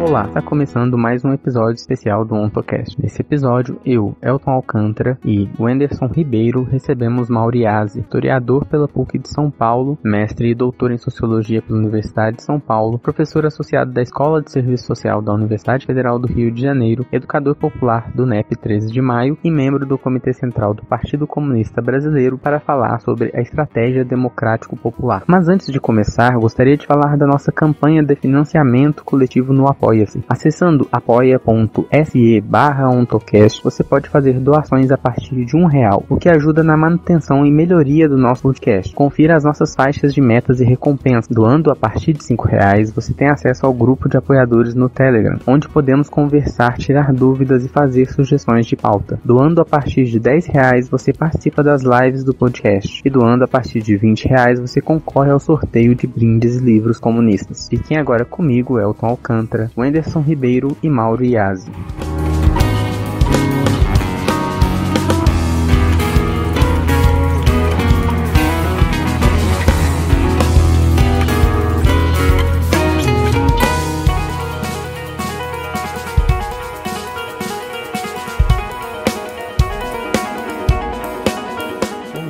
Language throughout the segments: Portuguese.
Olá, está começando mais um episódio especial do OntoCast. Nesse episódio, eu, Elton Alcântara e Wenderson Ribeiro recebemos Mauriase, historiador pela PUC de São Paulo, mestre e doutor em Sociologia pela Universidade de São Paulo, professor associado da Escola de Serviço Social da Universidade Federal do Rio de Janeiro, educador popular do NEP 13 de Maio e membro do Comitê Central do Partido Comunista Brasileiro para falar sobre a estratégia democrático popular. Mas antes de começar, gostaria de falar da nossa campanha de financiamento coletivo no apoio Apoia-se. Acessando apoia.se barra ontocast, você pode fazer doações a partir de um real, o que ajuda na manutenção e melhoria do nosso podcast. Confira as nossas faixas de metas e recompensas. Doando a partir de cinco reais, você tem acesso ao grupo de apoiadores no Telegram, onde podemos conversar, tirar dúvidas e fazer sugestões de pauta. Doando a partir de dez reais, você participa das lives do podcast. E doando a partir de vinte reais, você concorre ao sorteio de brindes e livros comunistas. Fiquem agora comigo, Elton Alcântara, Wenderson Ribeiro e Mauro Iazzi.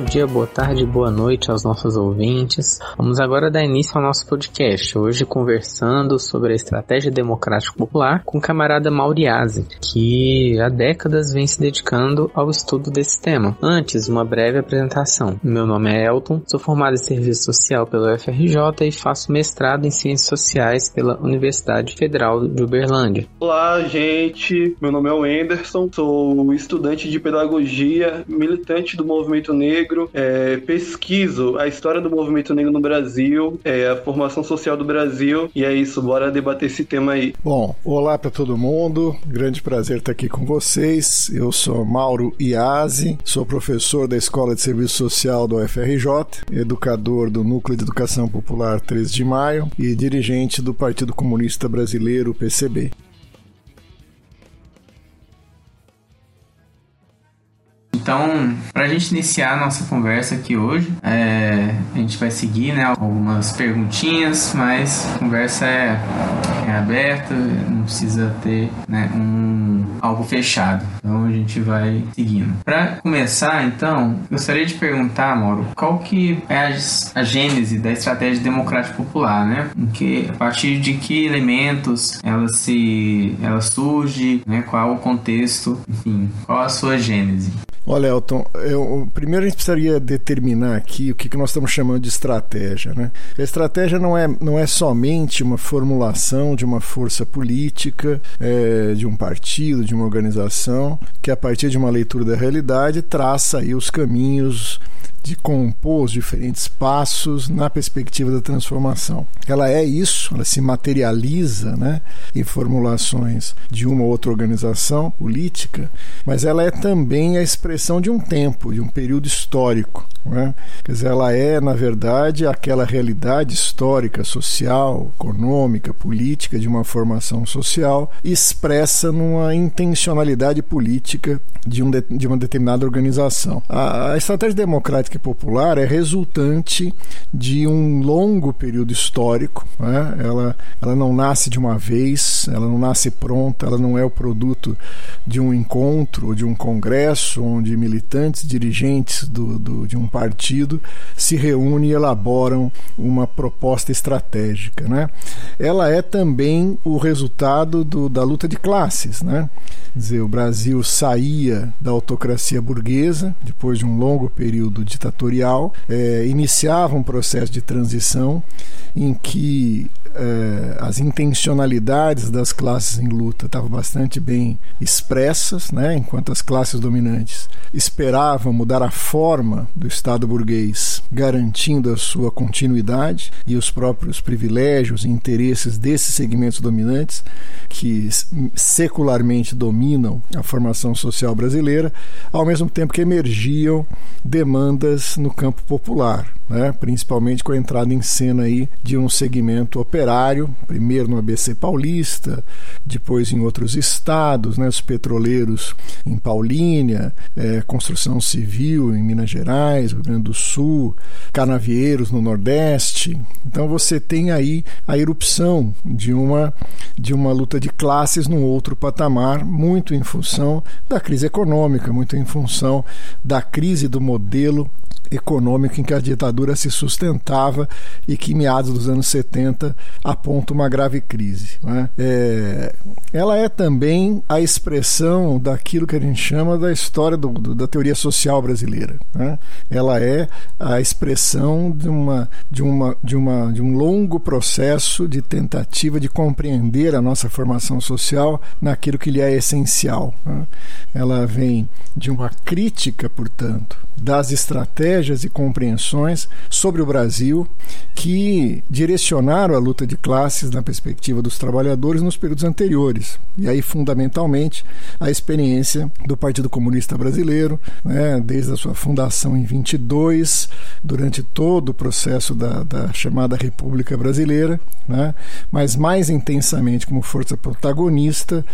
Dia, boa tarde, boa noite aos nossos ouvintes. Vamos agora dar início ao nosso podcast, hoje conversando sobre a estratégia democrática popular com o camarada Mauriase, que há décadas vem se dedicando ao estudo desse tema. Antes, uma breve apresentação. Meu nome é Elton, sou formado em Serviço Social pela UFRJ e faço mestrado em Ciências Sociais pela Universidade Federal de Uberlândia. Olá, gente. Meu nome é Wenderson, sou estudante de Pedagogia, militante do Movimento Negro negro, é, pesquiso a história do movimento negro no Brasil, é, a formação social do Brasil, e é isso, bora debater esse tema aí. Bom, olá para todo mundo, grande prazer estar aqui com vocês. Eu sou Mauro Iazzi, sou professor da Escola de Serviço Social do UFRJ, educador do Núcleo de Educação Popular 3 de Maio e dirigente do Partido Comunista Brasileiro, PCB. Então, para a gente iniciar a nossa conversa aqui hoje, é, a gente vai seguir né, algumas perguntinhas, mas a conversa é, é aberta, não precisa ter né, um, algo fechado. Então a gente vai seguindo. Para começar, então, gostaria de perguntar, Mauro, qual que é a, a gênese da estratégia democrática popular, né? Em que, a partir de que elementos ela se ela surge, né? Qual o contexto, enfim, qual a sua gênese? Olha, Elton, eu, primeiro a gente precisaria determinar aqui o que, que nós estamos chamando de estratégia. Né? A estratégia não é, não é somente uma formulação de uma força política, é, de um partido, de uma organização, que a partir de uma leitura da realidade traça aí os caminhos de compor os diferentes passos na perspectiva da transformação. Ela é isso, ela se materializa né, em formulações de uma ou outra organização política, mas ela é também a expressão de um tempo, de um período histórico. Né? Quer dizer, ela é, na verdade, aquela realidade histórica, social, econômica, política de uma formação social expressa numa intencionalidade política de, um de, de uma determinada organização. A, a estratégia democrática popular é resultante de um longo período histórico. Né? Ela, ela não nasce de uma vez, ela não nasce pronta, ela não é o produto de um encontro de um congresso onde militantes, dirigentes do, do, de um partido se reúnem e elaboram uma proposta estratégica. Né? Ela é também o resultado do, da luta de classes. Né? Quer dizer, o Brasil saía da autocracia burguesa, depois de um longo período ditatorial, é, iniciava um processo de transição em que é, as intencionalidades das classes em luta estavam bastante bem expressas, né, enquanto as classes dominantes esperavam mudar a forma do Estado burguês, garantindo a sua continuidade e os próprios privilégios e interesses desses segmentos dominantes que secularmente dominam a formação social brasileira, ao mesmo tempo que emergiam demandas no campo popular né? principalmente com a entrada em cena aí de um segmento operário, primeiro no ABC Paulista, depois em outros estados, né? os petroleiros em Paulínia, é, construção civil em Minas Gerais, Rio Grande do Sul, canavieiros no Nordeste. Então você tem aí a erupção de uma, de uma luta de classes num outro patamar, muito em função da crise econômica, muito em função da crise do modelo econômico em que a ditadura se sustentava e que, em meados dos anos 70, aponta uma grave crise. Né? É, ela é também a expressão daquilo que a gente chama da história do, do, da teoria social brasileira. Né? Ela é a expressão de, uma, de, uma, de, uma, de um longo processo de tentativa de compreender a nossa formação social naquilo que lhe é essencial. Né? Ela vem de uma crítica, portanto, das estratégias e compreensões sobre o Brasil que direcionaram a luta de classes na perspectiva dos trabalhadores nos períodos anteriores. E aí, fundamentalmente, a experiência do Partido Comunista Brasileiro, né, desde a sua fundação em 22, durante todo o processo da, da chamada República Brasileira, né, mas mais intensamente como força protagonista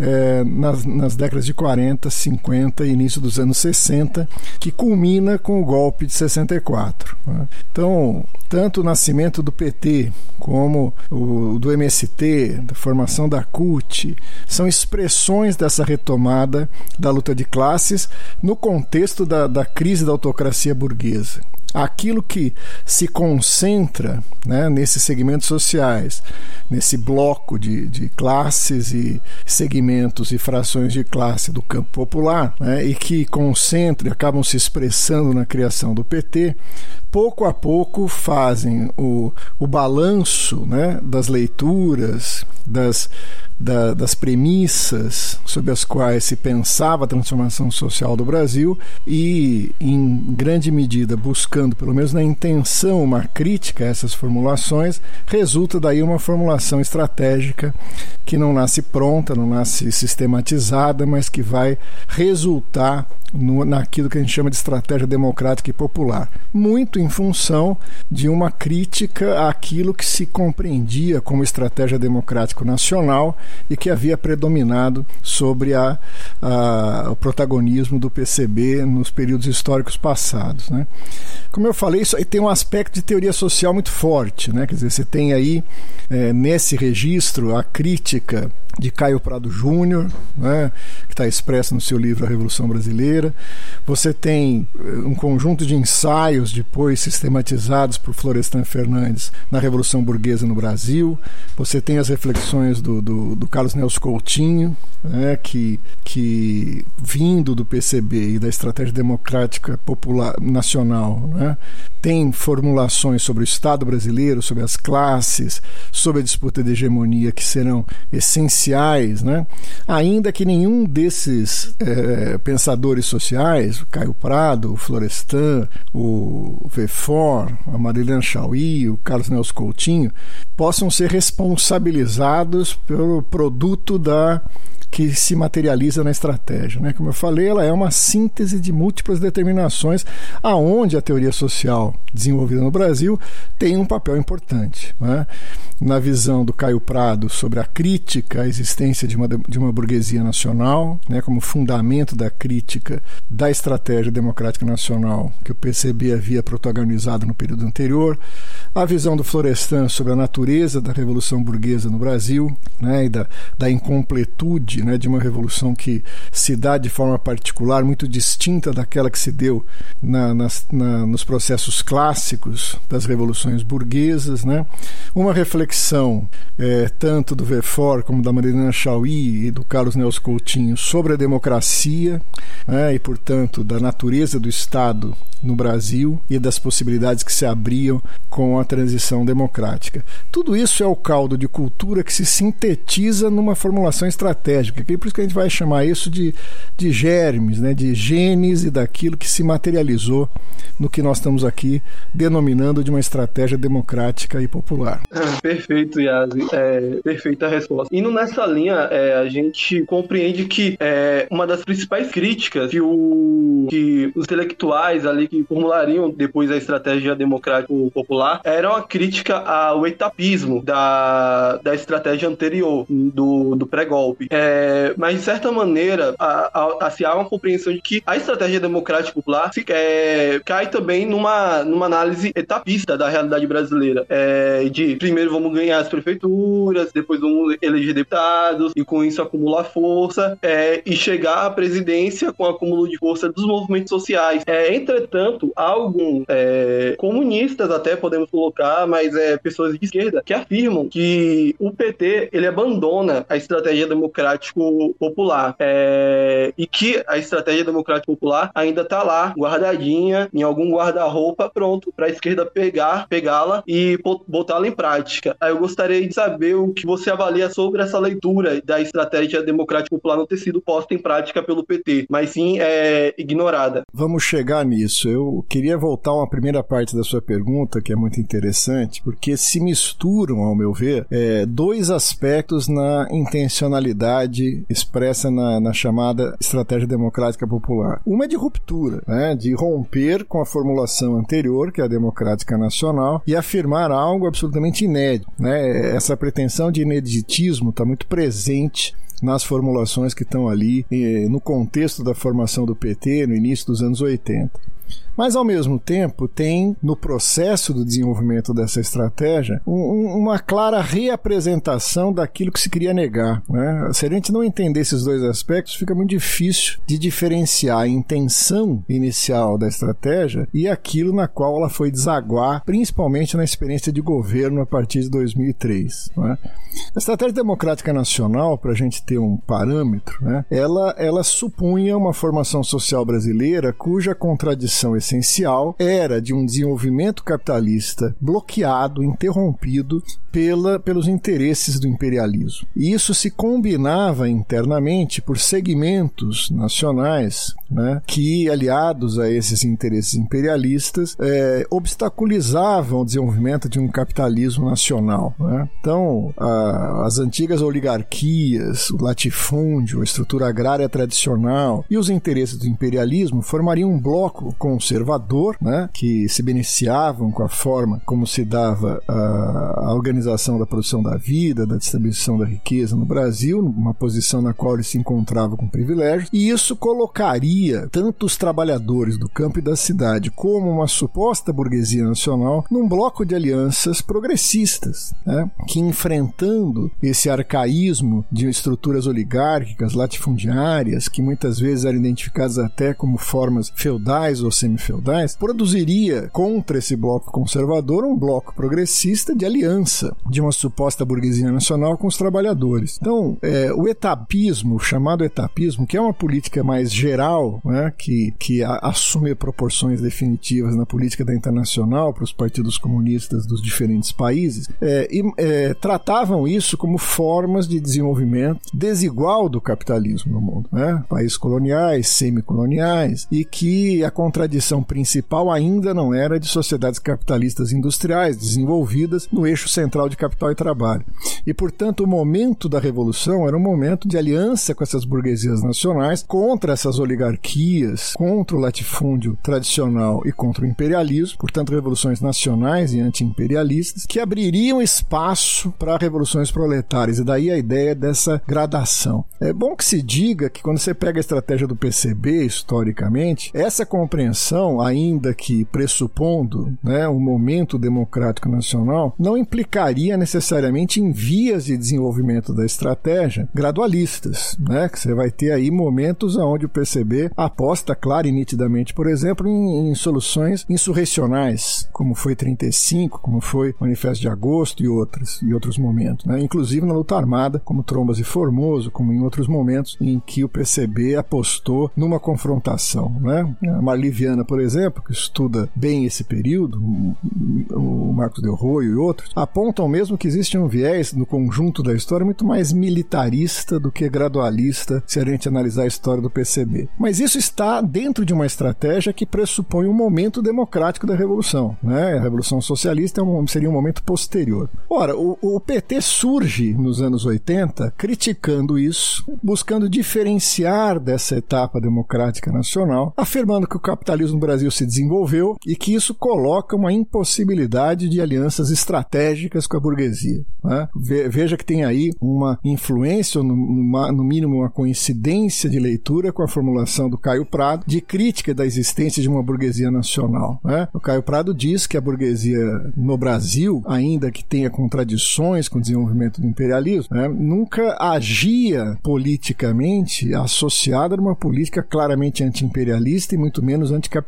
é, nas, nas décadas de 40, 50 e início dos anos 60, que culmina com o golpe de 64. Então, tanto o nascimento do PT como o do MST, da formação da CUT, são expressões dessa retomada da luta de classes no contexto da, da crise da autocracia burguesa. Aquilo que se concentra né, nesses segmentos sociais, nesse bloco de, de classes e segmentos e frações de classe do campo popular, né, e que concentra e acabam se expressando na criação do PT, pouco a pouco fazem o, o balanço né, das leituras, das da, das premissas sobre as quais se pensava a transformação social do Brasil e, em grande medida, buscando, pelo menos na intenção, uma crítica a essas formulações, resulta daí uma formulação estratégica que não nasce pronta, não nasce sistematizada, mas que vai resultar no, naquilo que a gente chama de estratégia democrática e popular, muito em função de uma crítica àquilo que se compreendia como estratégia democrático nacional e que havia predominado sobre a, a, o protagonismo do PCB nos períodos históricos passados. Né? Como eu falei, isso aí tem um aspecto de teoria social muito forte, né? quer dizer, você tem aí é, nesse registro a crítica de Caio Prado Júnior, né, que está expressa no seu livro A Revolução Brasileira. Você tem eh, um conjunto de ensaios depois sistematizados por Florestan Fernandes na Revolução Burguesa no Brasil. Você tem as reflexões do, do, do Carlos Nelson Coutinho, né, que, que vindo do PCB e da estratégia democrática popular nacional, né, tem formulações sobre o Estado brasileiro, sobre as classes, sobre a disputa de hegemonia que serão essenciais, né? ainda que nenhum desses é, pensadores sociais, o Caio Prado, o Florestan, o Vefor, a Marilena Chauí, o Carlos Nelson Coutinho, possam ser responsabilizados pelo produto da que se materializa na estratégia. Né? Como eu falei, ela é uma síntese de múltiplas determinações, aonde a teoria social desenvolvida no Brasil tem um papel importante. Né? Na visão do Caio Prado sobre a crítica à existência de uma, de uma burguesia nacional, né, como fundamento da crítica da estratégia democrática nacional que o PCB havia protagonizado no período anterior, a visão do Florestan sobre a natureza da Revolução Burguesa no Brasil né, e da, da incompletude né, de uma revolução que se dá de forma particular, muito distinta daquela que se deu na, nas, na, nos processos clássicos das revoluções burguesas. Né? Uma reflexão é, tanto do Vefor como da Marilena Chauí e do Carlos Nelson Coutinho sobre a democracia né, e, portanto, da natureza do Estado no Brasil e das possibilidades que se abriam com a transição democrática. Tudo isso é o caldo de cultura que se sintetiza numa formulação estratégica estratégica, que por isso que a gente vai chamar isso de, de germes, né, de genes e daquilo que se materializou no que nós estamos aqui denominando de uma estratégia democrática e popular. Perfeito, Yazi. É, perfeita resposta. Indo nessa linha, é, a gente compreende que é, uma das principais críticas que, o, que os intelectuais ali que formulariam depois a estratégia democrática popular era uma crítica ao etapismo da, da estratégia anterior, do, do pré-golpe. É, mas, de certa maneira, a, a, a, se há uma compreensão de que a estratégia democrática popular se, é, cai também numa, numa análise etapista da realidade brasileira. É, de primeiro vamos ganhar as prefeituras, depois vamos eleger deputados, e com isso acumular força, é, e chegar à presidência com acúmulo de força dos movimentos sociais. É, entretanto, há alguns é, comunistas, até podemos colocar, mas é, pessoas de esquerda, que afirmam que o PT ele abandona a estratégia democrático popular é, e que a estratégia democrática popular ainda está lá, guardadinha, em algum guarda-roupa, pronto, para a esquerda pegar, pegá-la e botá-la em prática. Aí eu gostaria de saber o que você avalia sobre essa leitura da estratégia democrática popular não ter sido posta em prática pelo PT, mas sim é, ignorada. Vamos chegar nisso. Eu queria voltar a uma primeira parte da sua pergunta, que é muito interessante, porque se misturam, ao meu ver, é, dois aspectos na intencionalidade expressa na, na chamada estratégia democrática popular. Uma é de ruptura, né, de romper com a formulação anterior, que é a democrática nacional, e afirmar algo absolutamente inédito. Né? Essa pretensão de ineditismo está muito presente nas formulações que estão ali eh, no contexto da formação do PT no início dos anos 80. Mas, ao mesmo tempo, tem no processo do desenvolvimento dessa estratégia um, uma clara reapresentação daquilo que se queria negar. Né? Se a gente não entender esses dois aspectos, fica muito difícil de diferenciar a intenção inicial da estratégia e aquilo na qual ela foi desaguar, principalmente na experiência de governo a partir de 2003. Né? A estratégia democrática nacional, para a gente ter um parâmetro, né, ela, ela supunha uma formação social brasileira cuja contradição essencial era de um desenvolvimento capitalista bloqueado, interrompido pela, pelos interesses do imperialismo. E isso se combinava internamente por segmentos nacionais né, que, aliados a esses interesses imperialistas, é, obstaculizavam o desenvolvimento de um capitalismo nacional. Né? Então, a, as antigas oligarquias, o latifúndio, a estrutura agrária tradicional e os interesses do imperialismo formariam um bloco conservador, né, que se beneficiavam com a forma como se dava a, a organização da produção da vida, da distribuição da riqueza no Brasil, uma posição na qual ele se encontrava com privilégios, e isso colocaria tanto os trabalhadores do campo e da cidade como uma suposta burguesia nacional num bloco de alianças progressistas, né, que enfrentando esse arcaísmo de estruturas oligárquicas, latifundiárias, que muitas vezes eram identificadas até como formas feudais ou produziria contra esse bloco conservador um bloco progressista de aliança de uma suposta burguesia nacional com os trabalhadores. Então, é, o etapismo, chamado etapismo, que é uma política mais geral, né, que, que a, assume proporções definitivas na política da internacional para os partidos comunistas dos diferentes países, é, e, é, tratavam isso como formas de desenvolvimento desigual do capitalismo no mundo. Né? Países coloniais, semicoloniais, e que a contradição principal ainda não era de sociedades capitalistas industriais desenvolvidas no eixo central de capital e trabalho. E, portanto, o momento da revolução era um momento de aliança com essas burguesias nacionais contra essas oligarquias, contra o latifúndio tradicional e contra o imperialismo, portanto, revoluções nacionais e anti-imperialistas, que abririam espaço para revoluções proletárias. E daí a ideia dessa gradação. É bom que se diga que quando você pega a estratégia do PCB, historicamente, essa compreensão, ainda que pressupondo né, um momento democrático nacional, não implicaria necessariamente em vias de desenvolvimento da estratégia gradualistas, né? Que você vai ter aí momentos onde o PCB aposta clara e nitidamente, por exemplo, em, em soluções insurrecionais, como foi 35, como foi Manifesto de Agosto e outros e outros momentos, né? Inclusive na luta armada, como Trombas e Formoso, como em outros momentos em que o PCB apostou numa confrontação, né? A Marli Por exemplo, que estuda bem esse período, o Marcos Del Roio e outros, apontam mesmo que existe um viés no conjunto da história, muito mais militarista do que gradualista, se a gente analisar a história do PCB. Mas isso está dentro de uma estratégia que pressupõe um momento democrático da Revolução. Né? A Revolução Socialista é seria um momento posterior. Ora, o, o PT surge nos anos 80 criticando isso, buscando diferenciar dessa etapa democrática nacional, afirmando que o capitalismo no Brasil se desenvolveu e que isso coloca uma impossibilidade de alianças estratégicas com a burguesia. Né? Veja que tem aí uma influência, ou no mínimo uma coincidência de leitura com a formulação do Caio Prado de crítica da existência de uma burguesia nacional. Né? O Caio Prado diz que a burguesia no Brasil, ainda que tenha contradições com o desenvolvimento do imperialismo, né, nunca agia politicamente associada a uma política claramente anti-imperialista e muito menos anticapitalista.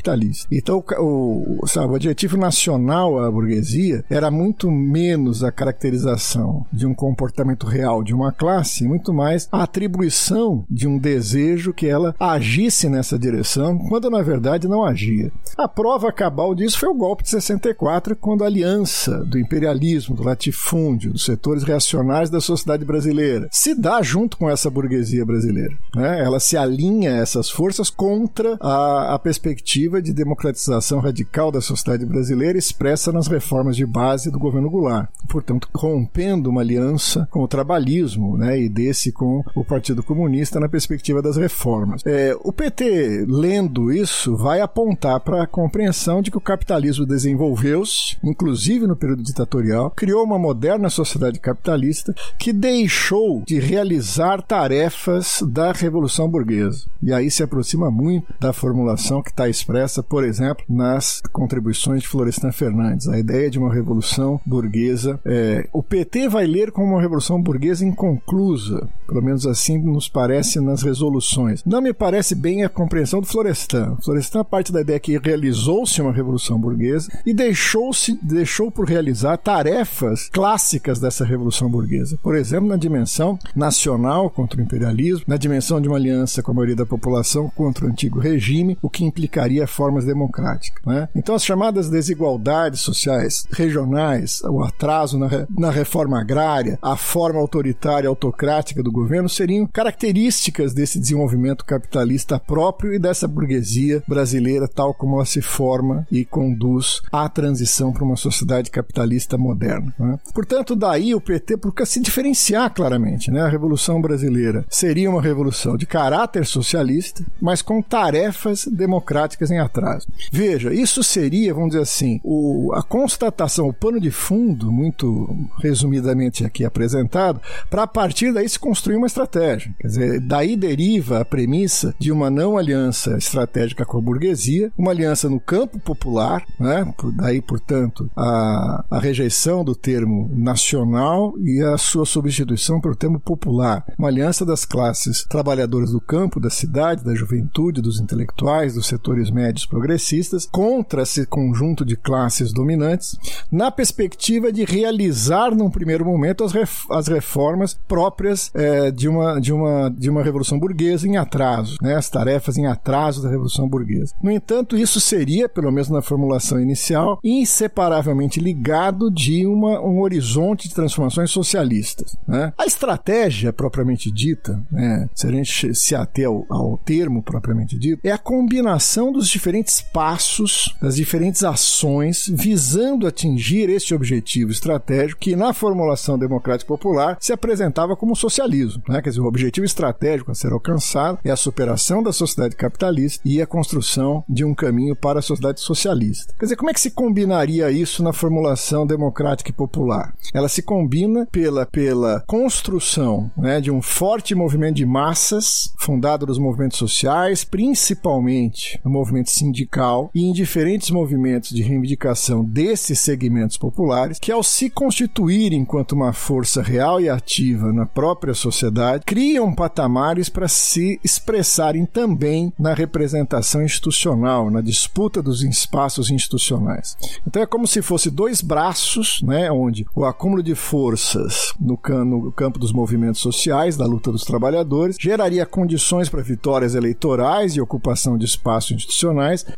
Então, o, o, sabe, o adjetivo nacional à burguesia era muito menos a caracterização de um comportamento real de uma classe, muito mais a atribuição de um desejo que ela agisse nessa direção, quando na verdade não agia. A prova cabal disso foi o golpe de 64, quando a aliança do imperialismo, do latifúndio, dos setores reacionários da sociedade brasileira se dá junto com essa burguesia brasileira. Né? Ela se alinha a essas forças contra a, a perspectiva de democratização radical da sociedade brasileira expressa nas reformas de base do governo Goulart. Portanto, rompendo uma aliança com o trabalhismo né, e desse com o Partido Comunista na perspectiva das reformas. É, o PT, lendo isso, vai apontar para a compreensão de que o capitalismo desenvolveu-se, inclusive no período ditatorial, criou uma moderna sociedade capitalista que deixou de realizar tarefas da Revolução Burguesa. E aí se aproxima muito da formulação que está expressa, por exemplo, nas contribuições de Florestan Fernandes, a ideia de uma revolução burguesa. É, o PT vai ler como uma revolução burguesa inconclusa, pelo menos assim nos parece nas resoluções. Não me parece bem a compreensão do Florestan. Florestan parte da ideia que realizou-se uma revolução burguesa e deixou-se deixou por realizar tarefas clássicas dessa revolução burguesa. Por exemplo, na dimensão nacional contra o imperialismo, na dimensão de uma aliança com a maioria da população contra o antigo regime, o que implicaria formas democráticas. Né? Então, as chamadas desigualdades sociais regionais, o atraso na, na reforma agrária, a forma autoritária autocrática do governo seriam características desse desenvolvimento capitalista próprio e dessa burguesia brasileira, tal como ela se forma e conduz à transição para uma sociedade capitalista moderna. Né? Portanto, daí o PT procura se diferenciar claramente. Né? A Revolução Brasileira seria uma revolução de caráter socialista, mas com tarefas democráticas em atraso. Veja, isso seria, vamos dizer assim, o, a constatação, o pano de fundo, muito resumidamente aqui apresentado, para a partir daí se construir uma estratégia. Quer dizer, daí deriva a premissa de uma não aliança estratégica com a burguesia, uma aliança no campo popular, né? daí, portanto, a, a rejeição do termo nacional e a sua substituição pelo termo popular, uma aliança das classes trabalhadoras do campo, da cidade, da juventude, dos intelectuais, dos setores médios progressistas, contra esse conjunto de classes dominantes, na perspectiva de realizar, num primeiro momento, as, ref as reformas próprias é, de, uma, de, uma, de uma revolução burguesa em atraso, né, as tarefas em atraso da revolução burguesa. No entanto, isso seria, pelo menos na formulação inicial, inseparavelmente ligado de uma, um horizonte de transformações socialistas. Né? A estratégia propriamente dita, né, se a gente se ater ao, ao termo propriamente dito, é a combinação dos diferentes passos, das diferentes ações visando atingir este objetivo estratégico que na formulação democrática popular se apresentava como socialismo. Né? Quer dizer, o objetivo estratégico a ser alcançado é a superação da sociedade capitalista e a construção de um caminho para a sociedade socialista. Quer dizer, como é que se combinaria isso na formulação democrática e popular? Ela se combina pela, pela construção né, de um forte movimento de massas, fundado nos movimentos sociais, principalmente no movimento sindical e em diferentes movimentos de reivindicação desses segmentos populares, que ao se constituir enquanto uma força real e ativa na própria sociedade, criam patamares para se expressarem também na representação institucional, na disputa dos espaços institucionais. Então é como se fosse dois braços, né, onde o acúmulo de forças no, no campo dos movimentos sociais, da luta dos trabalhadores, geraria condições para vitórias eleitorais e ocupação de espaços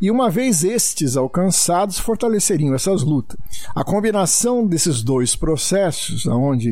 e uma vez estes alcançados, fortaleceriam essas lutas. A combinação desses dois processos, onde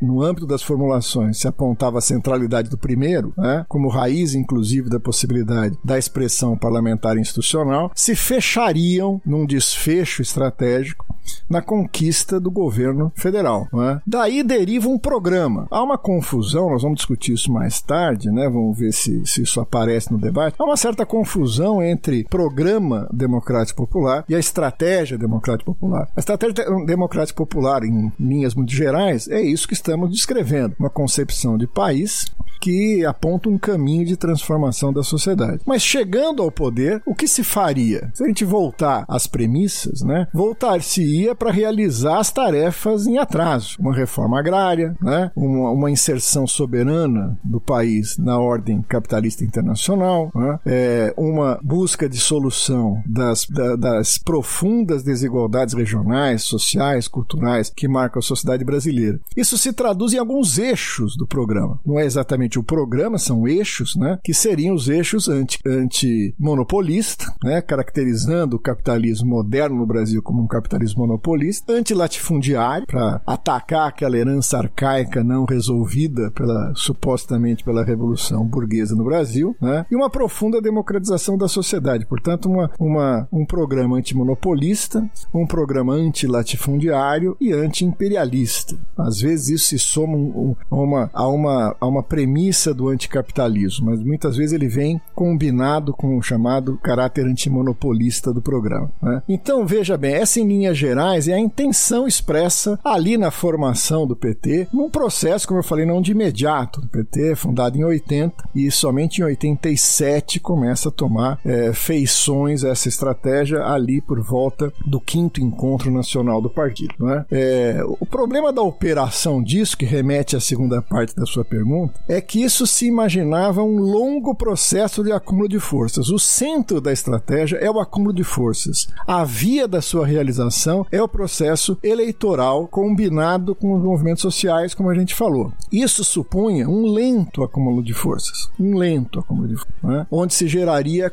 no âmbito das formulações se apontava a centralidade do primeiro, né, como raiz, inclusive, da possibilidade da expressão parlamentar institucional, se fechariam num desfecho estratégico na conquista do governo federal. É? Daí deriva um programa. Há uma confusão, nós vamos discutir isso mais tarde, né? vamos ver se, se isso aparece no debate. Há uma certa confusão entre programa democrático popular e a estratégia democrática popular. A estratégia democrática popular, em linhas muito gerais, é isso que estamos descrevendo: uma concepção de país que aponta um caminho de transformação da sociedade. Mas chegando ao poder, o que se faria? Se a gente voltar às premissas, né? Voltar-se-ia para realizar as tarefas em atraso. Uma reforma agrária, né? uma, uma inserção soberana do país na ordem capitalista internacional, né? é, uma busca de solução das, da, das profundas desigualdades regionais, sociais, culturais que marcam a sociedade brasileira. Isso se traduz em alguns eixos do programa. Não é exatamente o programa, são eixos, né, que seriam os eixos anti-monopolista, anti né, caracterizando o capitalismo moderno no Brasil como um capitalismo monopolista, antilatifundiário, para atacar aquela herança arcaica não resolvida pela supostamente pela Revolução Burguesa no Brasil, né, e uma profunda democratização da sociedade. Portanto, uma, uma, um programa antimonopolista, um programa antilatifundiário e anti-imperialista. Às vezes isso se soma um, um, uma, a, uma, a uma premissa premissa do anticapitalismo, mas muitas vezes ele vem combinado com o chamado caráter antimonopolista do programa. Né? Então, veja bem, essa em linhas gerais é a intenção expressa ali na formação do PT, num processo, como eu falei, não de imediato. O PT é fundado em 80 e somente em 87 começa a tomar é, feições essa estratégia ali por volta do quinto encontro nacional do partido. Né? É, o problema da operação disso, que remete à segunda parte da sua pergunta, é que isso se imaginava um longo processo de acúmulo de forças. O centro da estratégia é o acúmulo de forças. A via da sua realização é o processo eleitoral combinado com os movimentos sociais, como a gente falou. Isso supunha um lento acúmulo de forças, um lento acúmulo de forças, né? onde se geraria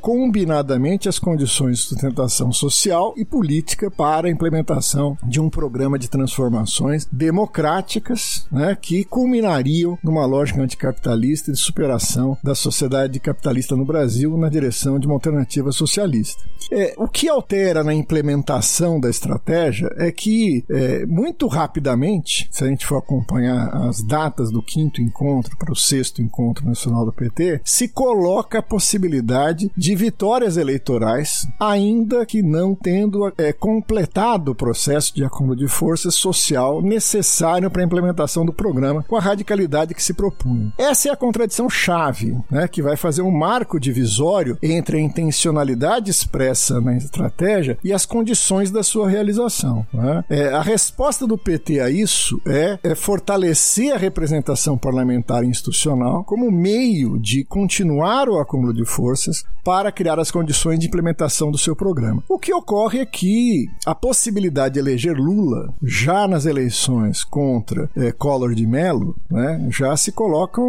combinadamente as condições de sustentação social e política para a implementação de um programa de transformações democráticas né? que culminariam numa lógica anticapitalista capitalista e de superação da sociedade capitalista no Brasil na direção de uma alternativa socialista. É, o que altera na implementação da estratégia é que, é, muito rapidamente, se a gente for acompanhar as datas do quinto encontro para o sexto encontro nacional do PT, se coloca a possibilidade de vitórias eleitorais, ainda que não tendo é, completado o processo de acúmulo de força social necessário para a implementação do programa com a radicalidade que se propunha. Essa é a contradição chave, né, que vai fazer um marco divisório entre a intencionalidade expressa na estratégia e as condições da sua realização. Né? É, a resposta do PT a isso é, é fortalecer a representação parlamentar institucional como meio de continuar o acúmulo de forças para criar as condições de implementação do seu programa. O que ocorre é que a possibilidade de eleger Lula já nas eleições contra é, Collor de Mello né, já se colocam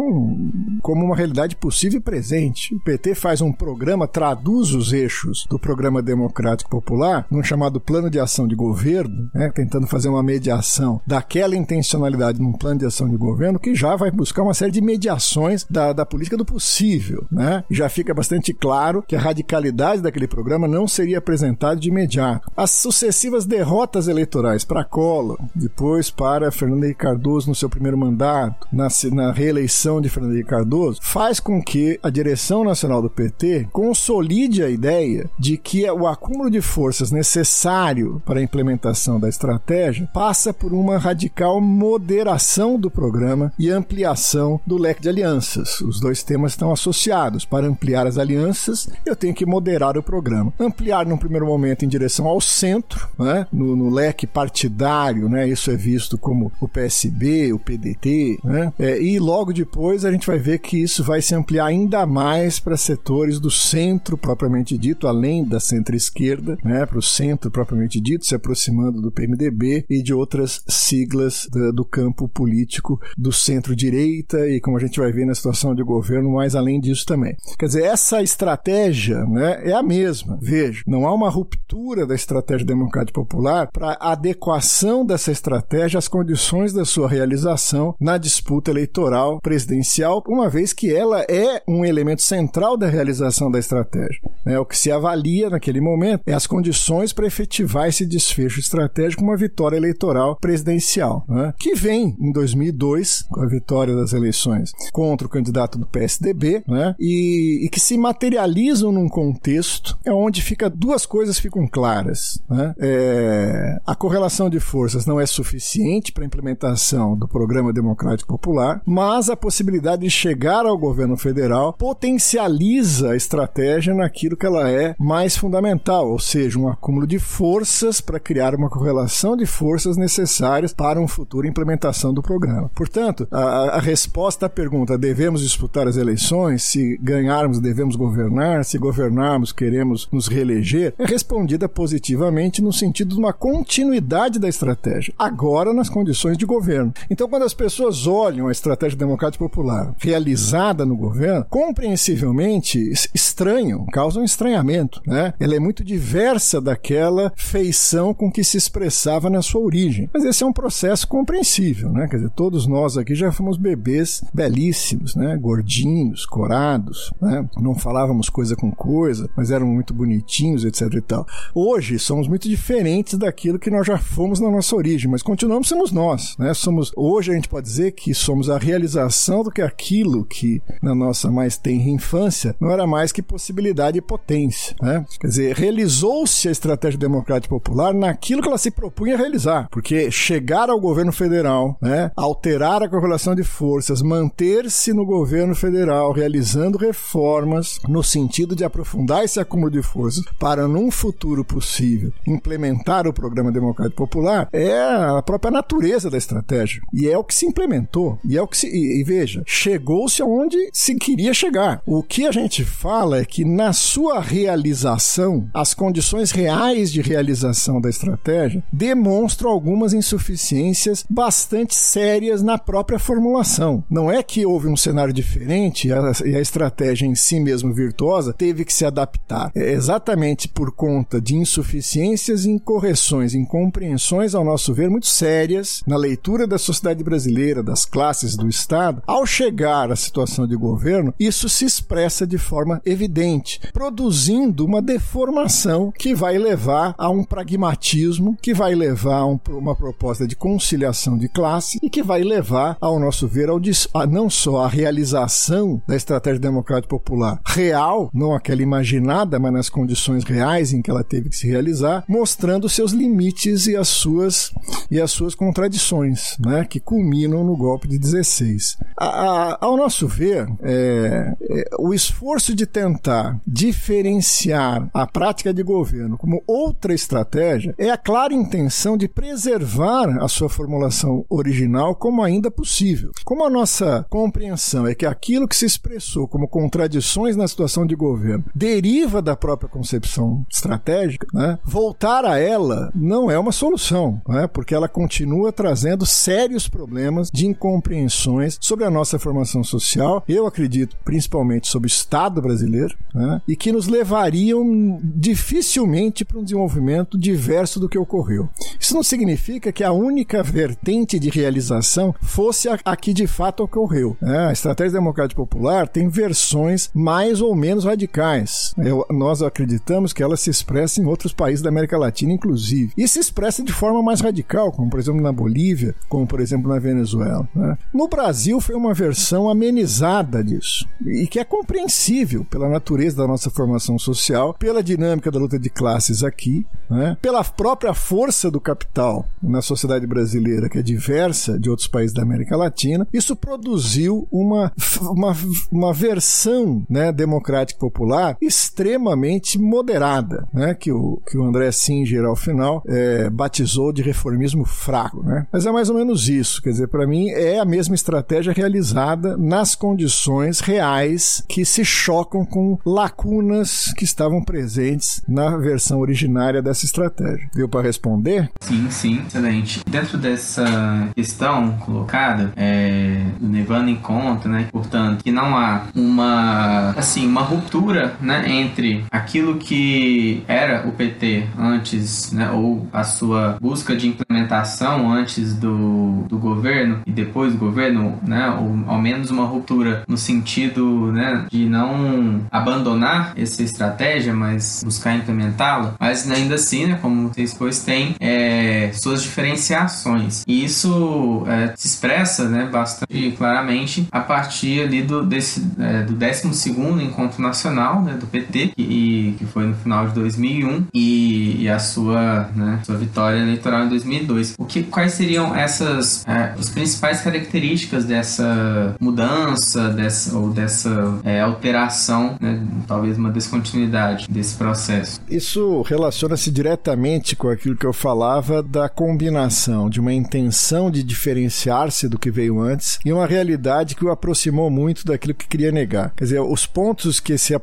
como uma realidade possível e presente. O PT faz um programa, traduz os eixos do programa democrático popular num chamado plano de ação de governo, né, tentando fazer uma mediação daquela intencionalidade num plano de ação de governo que já vai buscar uma série de mediações da, da política do possível. Né? Já fica bastante claro que a radicalidade daquele programa não seria apresentada de imediato. As sucessivas derrotas eleitorais para Collor, depois para Fernando Henrique Cardoso no seu primeiro mandato, na, na reeleição de de Fernando Henrique Cardoso faz com que a direção nacional do PT consolide a ideia de que o acúmulo de forças necessário para a implementação da estratégia passa por uma radical moderação do programa e ampliação do leque de alianças. Os dois temas estão associados. Para ampliar as alianças, eu tenho que moderar o programa. Ampliar num primeiro momento em direção ao centro, né? no, no leque partidário, né? isso é visto como o PSB, o PDT, né? É, e logo depois a gente vai ver que isso vai se ampliar ainda mais para setores do centro propriamente dito, além da centro-esquerda, né, para o centro propriamente dito, se aproximando do PMDB e de outras siglas do, do campo político do centro-direita e como a gente vai ver na situação de governo, mais além disso também. Quer dizer, essa estratégia né, é a mesma. Veja, não há uma ruptura da estratégia democrática popular para adequação dessa estratégia às condições da sua realização na disputa eleitoral presidencial, uma vez que ela é um elemento central da realização da estratégia. Né? O que se avalia naquele momento é as condições para efetivar esse desfecho estratégico, uma vitória eleitoral presidencial, né? que vem em 2002, com a vitória das eleições contra o candidato do PSDB, né? e, e que se materializam num contexto é onde fica duas coisas ficam claras. Né? É, a correlação de forças não é suficiente para a implementação do programa democrático popular, mas a possibilidade de chegar ao governo federal potencializa a estratégia naquilo que ela é mais fundamental, ou seja, um acúmulo de forças para criar uma correlação de forças necessárias para uma futura implementação do programa. Portanto, a, a resposta à pergunta devemos disputar as eleições, se ganharmos devemos governar, se governarmos queremos nos reeleger, é respondida positivamente no sentido de uma continuidade da estratégia, agora nas condições de governo. Então, quando as pessoas olham a estratégia democrática popular realizada no governo, compreensivelmente estranham, causam estranhamento. Né? Ela é muito diversa daquela feição com que se expressava na sua origem. Mas esse é um processo compreensível. Né? Quer dizer, todos nós aqui já fomos bebês belíssimos, né? gordinhos, corados, né? não falávamos coisa com coisa, mas eram muito bonitinhos, etc. e tal. Hoje somos muito diferentes daquilo que nós já fomos na nossa origem, mas continuamos sendo nós. Né? Somos, hoje a gente pode dizer que somos a realização do que aquilo que na nossa mais tenra infância não era mais que possibilidade e potência. Né? Quer dizer, realizou-se a estratégia democrática popular naquilo que ela se propunha realizar, porque chegar ao governo federal, né, alterar a correlação de forças, manter-se no governo federal, realizando reformas no sentido de aprofundar esse acúmulo de forças para, num futuro possível, implementar o programa democrático popular, é a própria natureza da estratégia. E é o que se implementou. E é o que se. E, e veja, chegou-se aonde se queria chegar. O que a gente fala é que na sua realização, as condições reais de realização da estratégia demonstram algumas insuficiências bastante sérias na própria formulação. Não é que houve um cenário diferente e a, e a estratégia em si mesmo virtuosa teve que se adaptar. É exatamente por conta de insuficiências, incorreções, incompreensões, ao nosso ver, muito sérias na leitura da sociedade brasileira, das classes do Estado. Ao chegar à situação de governo, isso se expressa de forma evidente, produzindo uma deformação que vai levar a um pragmatismo, que vai levar a um, uma proposta de conciliação de classe e que vai levar, ao nosso ver, ao, a não só a realização da estratégia democrática popular real, não aquela imaginada, mas nas condições reais em que ela teve que se realizar, mostrando seus limites e as suas e as suas contradições, né, que culminam no golpe de 16. A, a, ao nosso ver, é, é, o esforço de tentar diferenciar a prática de governo como outra estratégia é a clara intenção de preservar a sua formulação original como ainda possível. Como a nossa compreensão é que aquilo que se expressou como contradições na situação de governo deriva da própria concepção estratégica, né, voltar a ela não é uma solução, né, porque ela continua trazendo sérios problemas de incompreensões sobre a nossa formação social, eu acredito principalmente sobre o Estado brasileiro, né, e que nos levariam dificilmente para um desenvolvimento diverso do que ocorreu. Isso não significa que a única vertente de realização fosse a, a que de fato ocorreu. Né? A estratégia democrática popular tem versões mais ou menos radicais. Eu, nós acreditamos que ela se expressa em outros países da América Latina, inclusive. E se expressa de forma mais radical, como por exemplo na Bolívia, como por exemplo na Venezuela. Né? No Brasil foi uma versão amenizada disso, e que é compreensível pela natureza da nossa formação social, pela dinâmica da luta de classes aqui, né? pela própria força do capital na sociedade brasileira, que é diversa de outros países da América Latina. Isso produziu uma, uma, uma versão né, democrática popular extremamente moderada, né? que, o, que o André Singer, ao final, é, batizou de reformismo fraco. Né? Mas é mais ou menos isso. Quer dizer, para mim, é a mesma estratégia realizada nas condições reais que se chocam com lacunas que estavam presentes na versão originária dessa estratégia. Deu para responder? Sim, sim, excelente. Dentro dessa questão colocada, é, levando em conta, né, portanto, que não há uma assim uma ruptura, né, entre aquilo que era o PT antes, né, ou a sua busca de implementação antes do, do governo e depois do governo, né, ou ao menos uma ruptura no sentido, né, de não abandonar essa estratégia, mas buscar implementá-la. Mas ainda assim, né, como você expôs, tem é, suas diferenciações. E isso é, se expressa, né, bastante claramente a partir ali do desse é, do 12 segundo encontro nacional, né, do PT, que, que foi no final de 2001 e, e a sua, né, sua vitória eleitoral em 2002. O que, quais seriam essas é, as principais características dessa mudança, dessa ou dessa é, alteração, né, talvez uma descontinuidade desse processo? Isso relaciona-se diretamente com aquilo que eu falava da combinação de uma intenção de diferenciar-se do que veio antes e uma realidade que o aproximou muito daquilo que queria negar. Quer dizer, os pontos que se,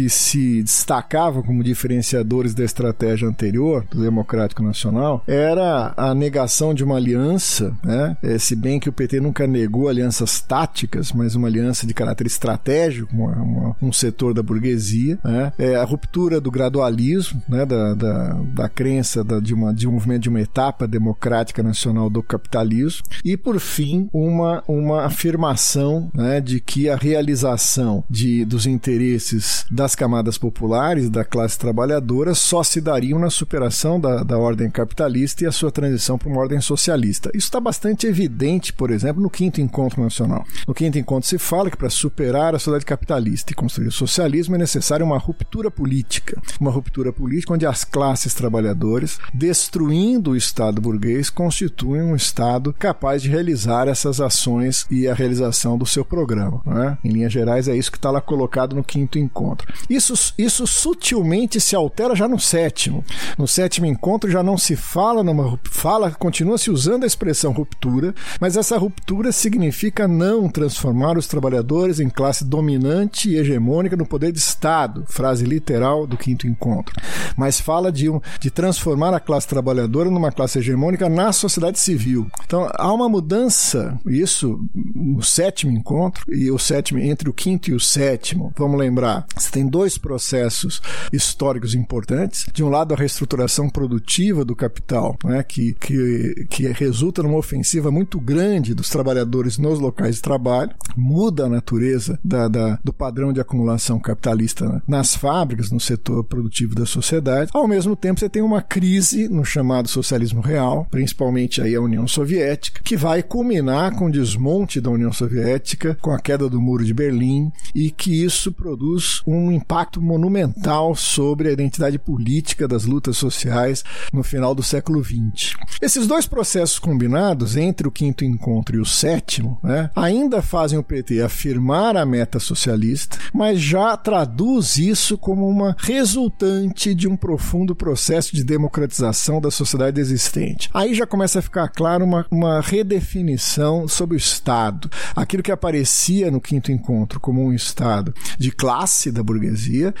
que se destacavam como diferenciadores da estratégia anterior, do Democrático Nacional, era a negação de uma aliança, né? É, se bem que o PT nunca negou alianças táticas, mas uma aliança de caráter estratégico, uma, uma, um setor da burguesia, né? É, a ruptura do gradualismo, né? da, da, da crença da, de, um movimento de uma etapa democrática nacional do capitalismo, e por fim, uma, uma afirmação né? de que a realização de, dos interesses das camadas populares, da classe trabalhadora, só se dariam na superação da, da ordem capitalista e a sua transição para uma ordem socialista. Isso está bastante evidente, por exemplo, no quinto encontro nacional. No quinto encontro se fala que para superar a sociedade capitalista e construir o socialismo é necessária uma ruptura política. Uma ruptura política onde as classes trabalhadoras, destruindo o Estado burguês, constituem um Estado capaz de realizar essas ações e a realização do seu programa. Né? Em linhas gerais, é isso que está lá colocado no quinto encontro. Isso, isso sutilmente se altera já no sétimo. No sétimo encontro já não se fala numa fala, continua se usando a expressão ruptura, mas essa ruptura significa não transformar os trabalhadores em classe dominante e hegemônica no poder de Estado, frase literal do quinto encontro. Mas fala de, um, de transformar a classe trabalhadora numa classe hegemônica na sociedade civil. Então há uma mudança, isso no sétimo encontro, e o sétimo, entre o quinto e o sétimo, vamos lembrar, você tem dois processos históricos importantes. De um lado, a reestruturação produtiva do capital, né, que, que, que resulta numa ofensiva muito grande dos trabalhadores nos locais de trabalho, muda a natureza da, da, do padrão de acumulação capitalista né, nas fábricas, no setor produtivo da sociedade. Ao mesmo tempo, você tem uma crise no chamado socialismo real, principalmente aí a União Soviética, que vai culminar com o desmonte da União Soviética, com a queda do Muro de Berlim, e que isso produz um impacto monumental sobre a identidade política das lutas sociais no final do século XX. Esses dois processos combinados, entre o quinto encontro e o sétimo, né, ainda fazem o PT afirmar a meta socialista, mas já traduz isso como uma resultante de um profundo processo de democratização da sociedade existente. Aí já começa a ficar claro uma, uma redefinição sobre o Estado. Aquilo que aparecia no quinto encontro como um Estado de classe da burguesia,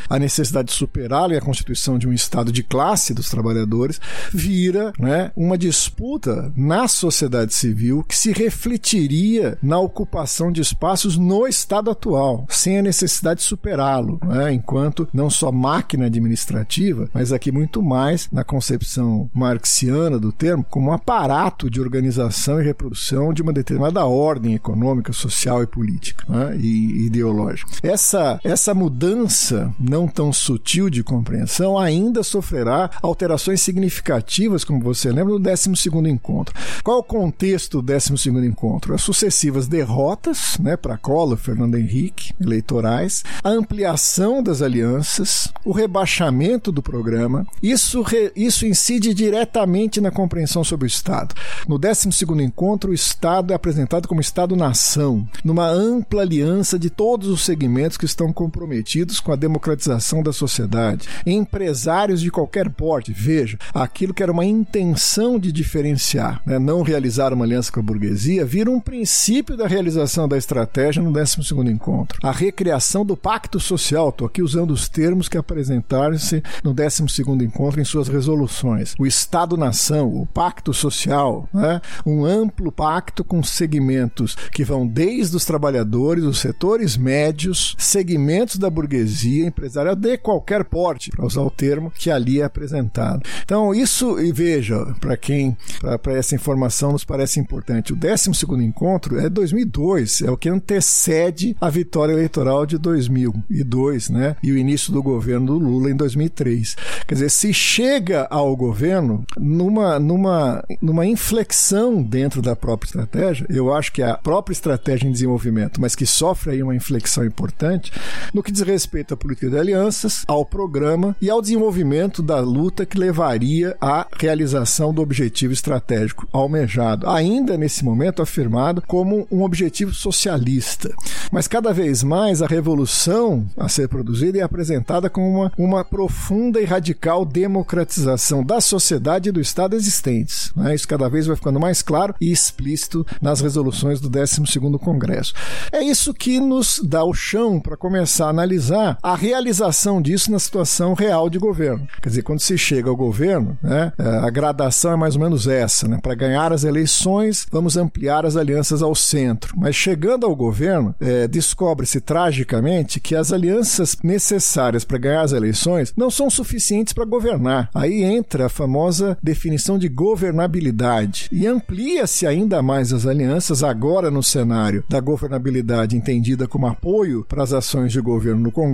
a necessidade de superá-lo e a constituição de um Estado de classe dos trabalhadores, vira né, uma disputa na sociedade civil que se refletiria na ocupação de espaços no Estado atual, sem a necessidade de superá-lo, né, enquanto não só máquina administrativa, mas aqui muito mais na concepção marxiana do termo, como um aparato de organização e reprodução de uma determinada ordem econômica, social e política né, e ideológica. Essa, essa mudança não tão sutil de compreensão ainda sofrerá alterações significativas, como você lembra, no 12 encontro. Qual o contexto do 12 encontro? As sucessivas derrotas né, para Collor, Fernando Henrique, eleitorais, a ampliação das alianças, o rebaixamento do programa. Isso, re, isso incide diretamente na compreensão sobre o Estado. No 12 encontro, o Estado é apresentado como Estado-nação, numa ampla aliança de todos os segmentos que estão comprometidos com a democratização da sociedade. Empresários de qualquer porte, veja, aquilo que era uma intenção de diferenciar, né, não realizar uma aliança com a burguesia, vira um princípio da realização da estratégia no 12 encontro. A recriação do pacto social, estou aqui usando os termos que apresentaram-se no 12 encontro em suas resoluções. O Estado-nação, o pacto social, né? um amplo pacto com segmentos que vão desde os trabalhadores, os setores médios, segmentos da burguesia empresarial de qualquer porte, para usar o termo que ali é apresentado. Então, isso, e veja, para quem, para essa informação nos parece importante, o 12 encontro é 2002, é o que antecede a vitória eleitoral de 2002, né? E o início do governo do Lula em 2003. Quer dizer, se chega ao governo numa, numa, numa inflexão dentro da própria estratégia, eu acho que a própria estratégia em desenvolvimento, mas que sofre aí uma inflexão importante, no que diz respeito à política de alianças, ao programa e ao desenvolvimento da luta que levaria à realização do objetivo estratégico almejado, ainda nesse momento afirmado como um objetivo socialista. Mas cada vez mais a revolução a ser produzida é apresentada como uma, uma profunda e radical democratização da sociedade e do Estado existentes. Né? Isso cada vez vai ficando mais claro e explícito nas resoluções do 12º Congresso. É isso que nos dá o chão para começar a analisar a realização disso na situação real de governo. Quer dizer, quando se chega ao governo, né, é, a gradação é mais ou menos essa. Né? Para ganhar as eleições, vamos ampliar as alianças ao centro. Mas chegando ao governo, é, descobre-se tragicamente que as alianças necessárias para ganhar as eleições não são suficientes para governar. Aí entra a famosa definição de governabilidade e amplia-se ainda mais as alianças agora no cenário da governabilidade entendida como apoio para as ações de governo no Congresso,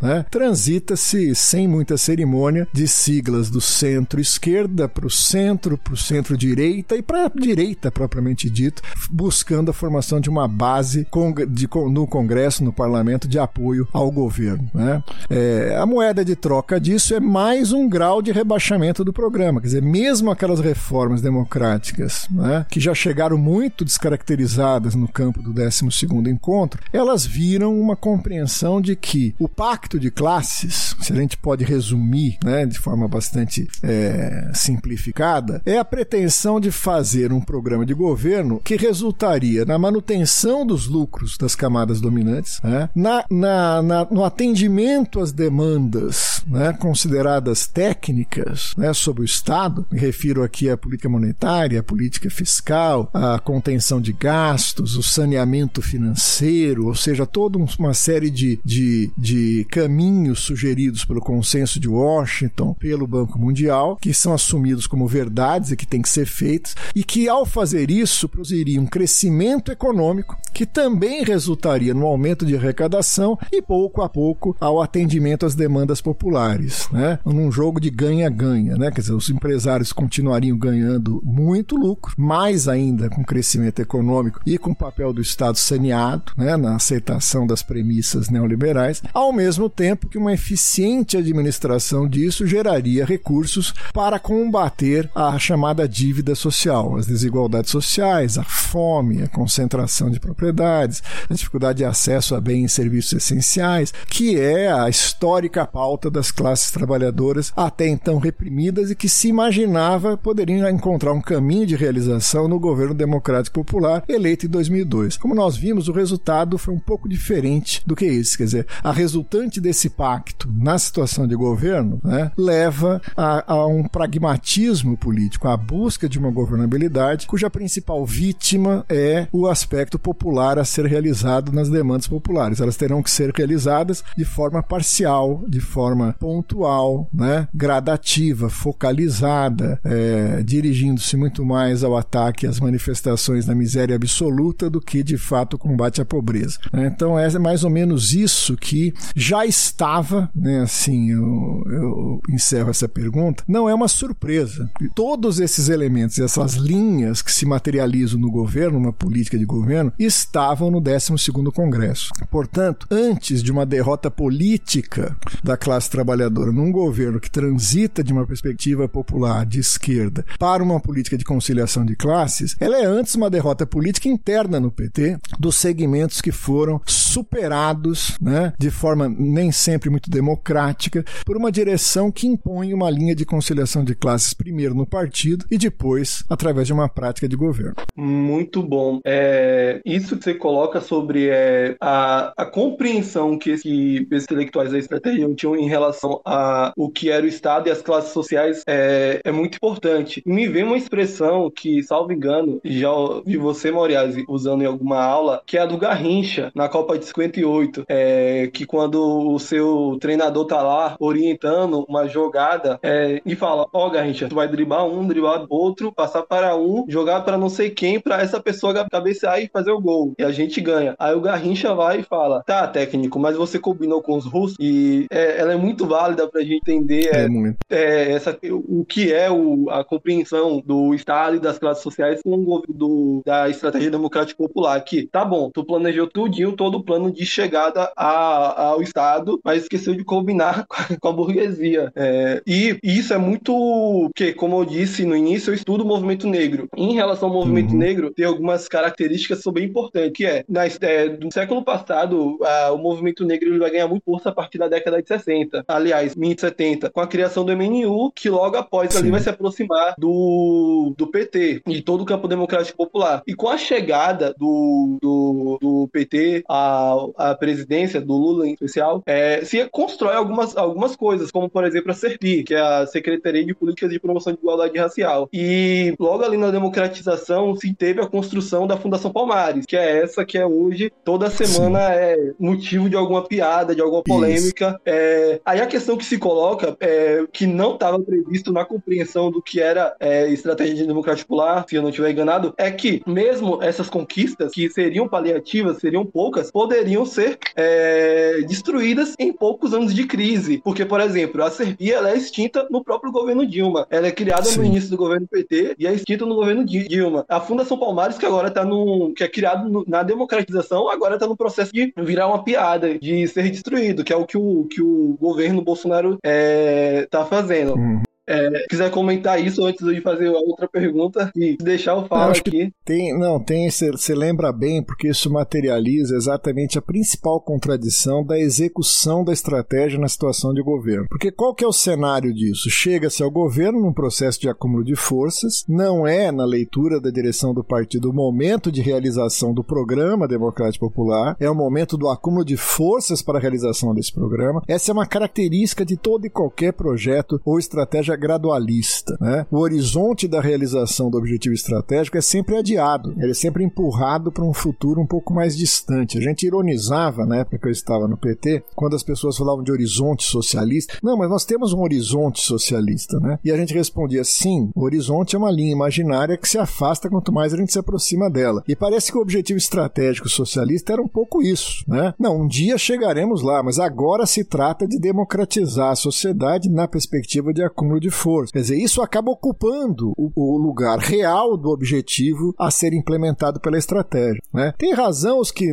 né? transita-se sem muita cerimônia de siglas do centro-esquerda para o centro, para o centro-direita e para a direita propriamente dito, buscando a formação de uma base de, no Congresso, no Parlamento, de apoio ao governo. Né? É, a moeda de troca disso é mais um grau de rebaixamento do programa. Quer dizer, mesmo aquelas reformas democráticas né, que já chegaram muito descaracterizadas no campo do 12 encontro, elas viram uma compreensão de que o pacto de classes, se a gente pode resumir né, de forma bastante é, simplificada, é a pretensão de fazer um programa de governo que resultaria na manutenção dos lucros das camadas dominantes, né, na, na, na, no atendimento às demandas né, consideradas técnicas né, sobre o Estado, me refiro aqui à política monetária, à política fiscal, à contenção de gastos, o saneamento financeiro, ou seja, toda uma série de, de, de caminhos sugeridos pelo consenso de Washington, pelo Banco Mundial, que são assumidos como verdades e que têm que ser feitos, e que ao fazer isso produziria um crescimento econômico que também resultaria no aumento de arrecadação e pouco a pouco ao atendimento às demandas populares, né? Num jogo de ganha-ganha, né? Quer dizer, os empresários continuariam ganhando muito lucro, mais ainda com crescimento econômico e com o papel do Estado saneado, né? Na aceitação das premissas neoliberais, ao mesmo tempo que uma eficiente administração disso geraria recursos para combater a chamada dívida social, as desigualdades sociais, a fome, a concentração de propriedades, a dificuldade de acesso a bens e serviços essenciais, que é a histórica pauta das classes trabalhadoras até então reprimidas e que se imaginava poderiam encontrar um caminho de realização no governo democrático popular eleito em 2002. Como nós vimos, o resultado foi um pouco diferente do que esse, quer dizer, a resultante desse pacto na situação de governo né, leva a, a um pragmatismo político, a busca de uma governabilidade cuja principal vítima é o aspecto popular a ser realizado nas demandas populares. Elas terão que ser realizadas de forma parcial, de forma pontual, né, gradativa, focalizada, é, dirigindo-se muito mais ao ataque às manifestações da miséria absoluta do que de fato combate à pobreza. Então é mais ou menos isso que já estava, né, assim, eu, eu encerro essa pergunta, não é uma surpresa. Todos esses elementos, essas linhas que se materializam no governo, uma política de governo, estavam no 12º Congresso. Portanto, antes de uma derrota política da classe trabalhadora num governo que transita de uma perspectiva popular de esquerda para uma política de conciliação de classes, ela é antes uma derrota política interna no PT dos segmentos que foram superados, né, de forma nem sempre muito democrática, por uma direção que impõe uma linha de conciliação de classes primeiro no partido e depois através de uma prática de governo. Muito bom. É, isso que você coloca sobre é, a, a compreensão que, esses intelectuais da estratégia tinham em relação a o que era o Estado e as classes sociais é, é muito importante. Me vem uma expressão que, salvo engano, já vi você, Moriarty, usando em alguma aula, que é a do Garrincha, na Copa de 58, é, que quando o seu treinador tá lá orientando uma jogada é, e fala, ó oh, Garrincha, tu vai driblar um, driblar outro, passar para um, jogar para não sei quem, para essa pessoa cabecear e fazer o gol. E a gente ganha. Aí o Garrincha vai e fala, tá, técnico, mas você combinou com os russos e é, ela é muito válida pra gente entender é, é, essa, o que é o, a compreensão do Estado e das classes sociais com o do, da estratégia democrática popular. Que, tá bom, tu planejou tudinho, todo o plano de chegada a, ao Estado, mas esqueceu de combinar com a burguesia. É, e, isso é muito. que, como eu disse no início, eu estudo o movimento negro. Em relação ao movimento uhum. negro, tem algumas características que são bem importantes, que é, na, é do século passado, a, o movimento negro ele vai ganhar muito força a partir da década de 60. Aliás, 70, com a criação do MNU, que logo após Sim. ali vai se aproximar do, do PT e todo o campo democrático popular. E com a chegada do, do, do PT à, à presidência, do Lula em especial, é, se constrói algumas, algumas coisas, como por exemplo a SERPI, que é a Secretaria de Políticas de Promoção de Igualdade Racial. E logo ali na democratização se teve a construção da Fundação Palmares, que é essa que é hoje, toda semana Sim. é motivo de alguma piada, de alguma polêmica. É, aí a questão que se coloca, é, que não estava previsto na compreensão do que era é, estratégia de democracia popular, se eu não estiver enganado, é que mesmo essas conquistas, que seriam paliativas, seriam poucas, poderiam ser é, destruídas em poucos anos de crise. Porque, por exemplo, a Serbia é extinta no próprio governo Dilma. Ela é criada Sim. no início do governo PT e é extinta no governo Dilma. A Fundação Palmares, que agora está no. que é criado no, na democratização, agora está no processo de virar uma piada, de ser destruído, que é o que o, que o governo Bolsonaro é, tá fazendo. Uhum. É, quiser comentar isso antes de fazer a outra pergunta e deixar eu falar aqui. Tem, não, tem, você lembra bem, porque isso materializa exatamente a principal contradição da execução da estratégia na situação de governo. Porque qual que é o cenário disso? Chega-se ao governo num processo de acúmulo de forças, não é, na leitura da direção do partido, o momento de realização do programa democrático popular, é o momento do acúmulo de forças para a realização desse programa. Essa é uma característica de todo e qualquer projeto ou estratégia estratégia gradualista. Né? O horizonte da realização do objetivo estratégico é sempre adiado, ele é sempre empurrado para um futuro um pouco mais distante. A gente ironizava na época que eu estava no PT, quando as pessoas falavam de horizonte socialista. Não, mas nós temos um horizonte socialista, né? E a gente respondia: sim, o horizonte é uma linha imaginária que se afasta quanto mais a gente se aproxima dela. E parece que o objetivo estratégico socialista era um pouco isso, né? Não, um dia chegaremos lá, mas agora se trata de democratizar a sociedade na perspectiva de acúmulo de força. Quer dizer, isso acaba ocupando o, o lugar real do objetivo a ser implementado pela estratégia. Né? Tem razão os que,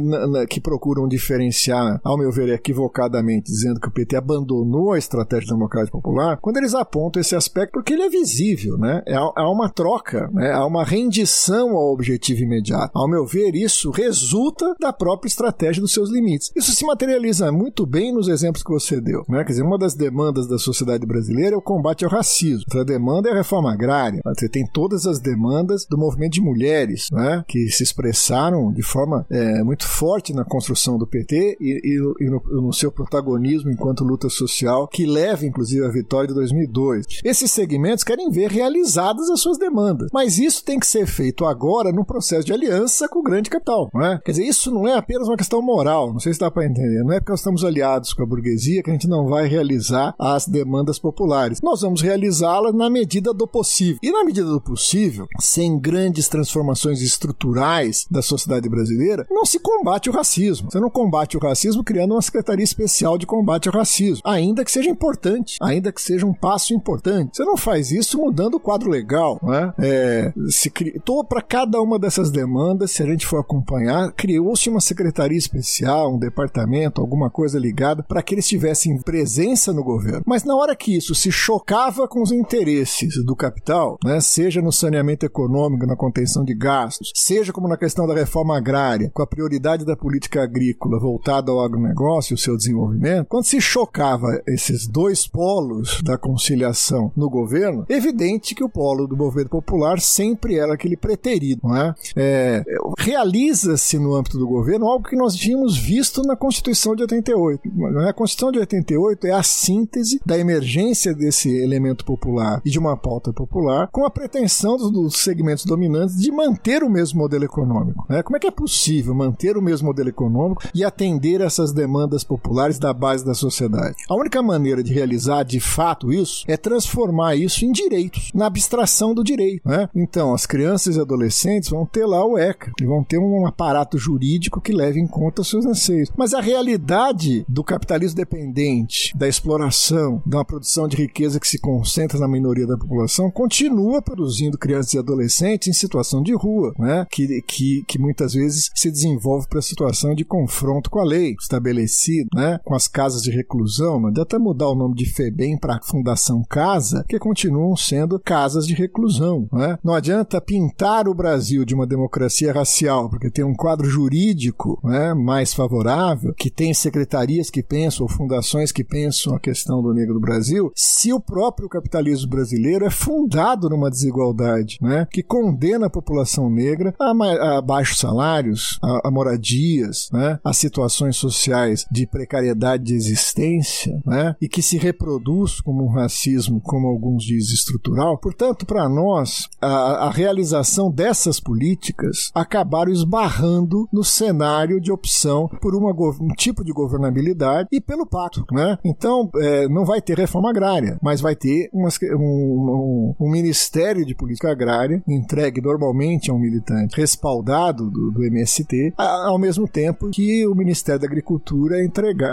que procuram diferenciar, ao meu ver, equivocadamente, dizendo que o PT abandonou a estratégia democrática popular, quando eles apontam esse aspecto, porque ele é visível, né? É, há uma troca, né? há uma rendição ao objetivo imediato. Ao meu ver, isso resulta da própria estratégia dos seus limites. Isso se materializa muito bem nos exemplos que você deu. Né? Quer dizer, uma das demandas da sociedade brasileira é o combate ao racismo. Outra demanda é a reforma agrária. Você tem todas as demandas do movimento de mulheres, né, que se expressaram de forma é, muito forte na construção do PT e, e, e no, no, seu protagonismo enquanto luta social, que leva inclusive à vitória de 2002. Esses segmentos querem ver realizadas as suas demandas, mas isso tem que ser feito agora num processo de aliança com o grande capital. Não é? Quer dizer, isso não é apenas uma questão moral, não sei se dá para entender. Não é porque nós estamos aliados com a burguesia que a gente não vai realizar as demandas populares. Nós vamos realizá-la na medida do possível. E na medida do possível, sem grandes transformações estruturais da sociedade brasileira, não se combate o racismo. Você não combate o racismo criando uma secretaria especial de combate ao racismo, ainda que seja importante, ainda que seja um passo importante. Você não faz isso mudando o quadro legal, né? É, se criou para cada uma dessas demandas, se a gente for acompanhar, criou-se uma secretaria especial, um departamento, alguma coisa ligada para que eles tivessem presença no governo. Mas na hora que isso se chocava com os interesses do capital, né, seja no saneamento econômico, na contenção de gastos, seja como na questão da reforma agrária, com a prioridade da política agrícola voltada ao agronegócio e o seu desenvolvimento, quando se chocava esses dois polos da conciliação no governo, evidente que o polo do governo popular sempre era aquele preterido. É? É, Realiza-se no âmbito do governo algo que nós tínhamos visto na Constituição de 88. A Constituição de 88 é a síntese da emergência desse elemento popular e de uma pauta popular com a pretensão dos segmentos dominantes de manter o mesmo modelo econômico. Né? Como é que é possível manter o mesmo modelo econômico e atender essas demandas populares da base da sociedade? A única maneira de realizar de fato isso é transformar isso em direitos, na abstração do direito. Né? Então, as crianças e adolescentes vão ter lá o ECA, e vão ter um aparato jurídico que leve em conta seus anseios. Mas a realidade do capitalismo dependente, da exploração, de uma produção de riqueza que se concentra na minoria da população, continua produzindo crianças e adolescentes em situação de rua, né? que, que, que muitas vezes se desenvolve para a situação de confronto com a lei estabelecida, né? com as casas de reclusão. Não adianta mudar o nome de FEBEM para Fundação Casa, que continuam sendo casas de reclusão. Né? Não adianta pintar o Brasil de uma democracia racial, porque tem um quadro jurídico né, mais favorável, que tem secretarias que pensam, ou fundações que pensam a questão do negro do Brasil, se o próprio capitalismo brasileiro é fundado numa desigualdade, né, que condena a população negra a, a baixos salários, a, a moradias, né, a situações sociais de precariedade de existência, né, e que se reproduz como um racismo, como alguns dizem, estrutural. Portanto, para nós, a, a realização dessas políticas acabaram esbarrando no cenário de opção por uma, um tipo de governabilidade e pelo pacto. Né? Então, é, não vai ter reforma agrária, mas vai ter um, um, um, Ministério de Política Agrária entregue normalmente a um militante, respaldado do, do MST, ao mesmo tempo que o Ministério da Agricultura é,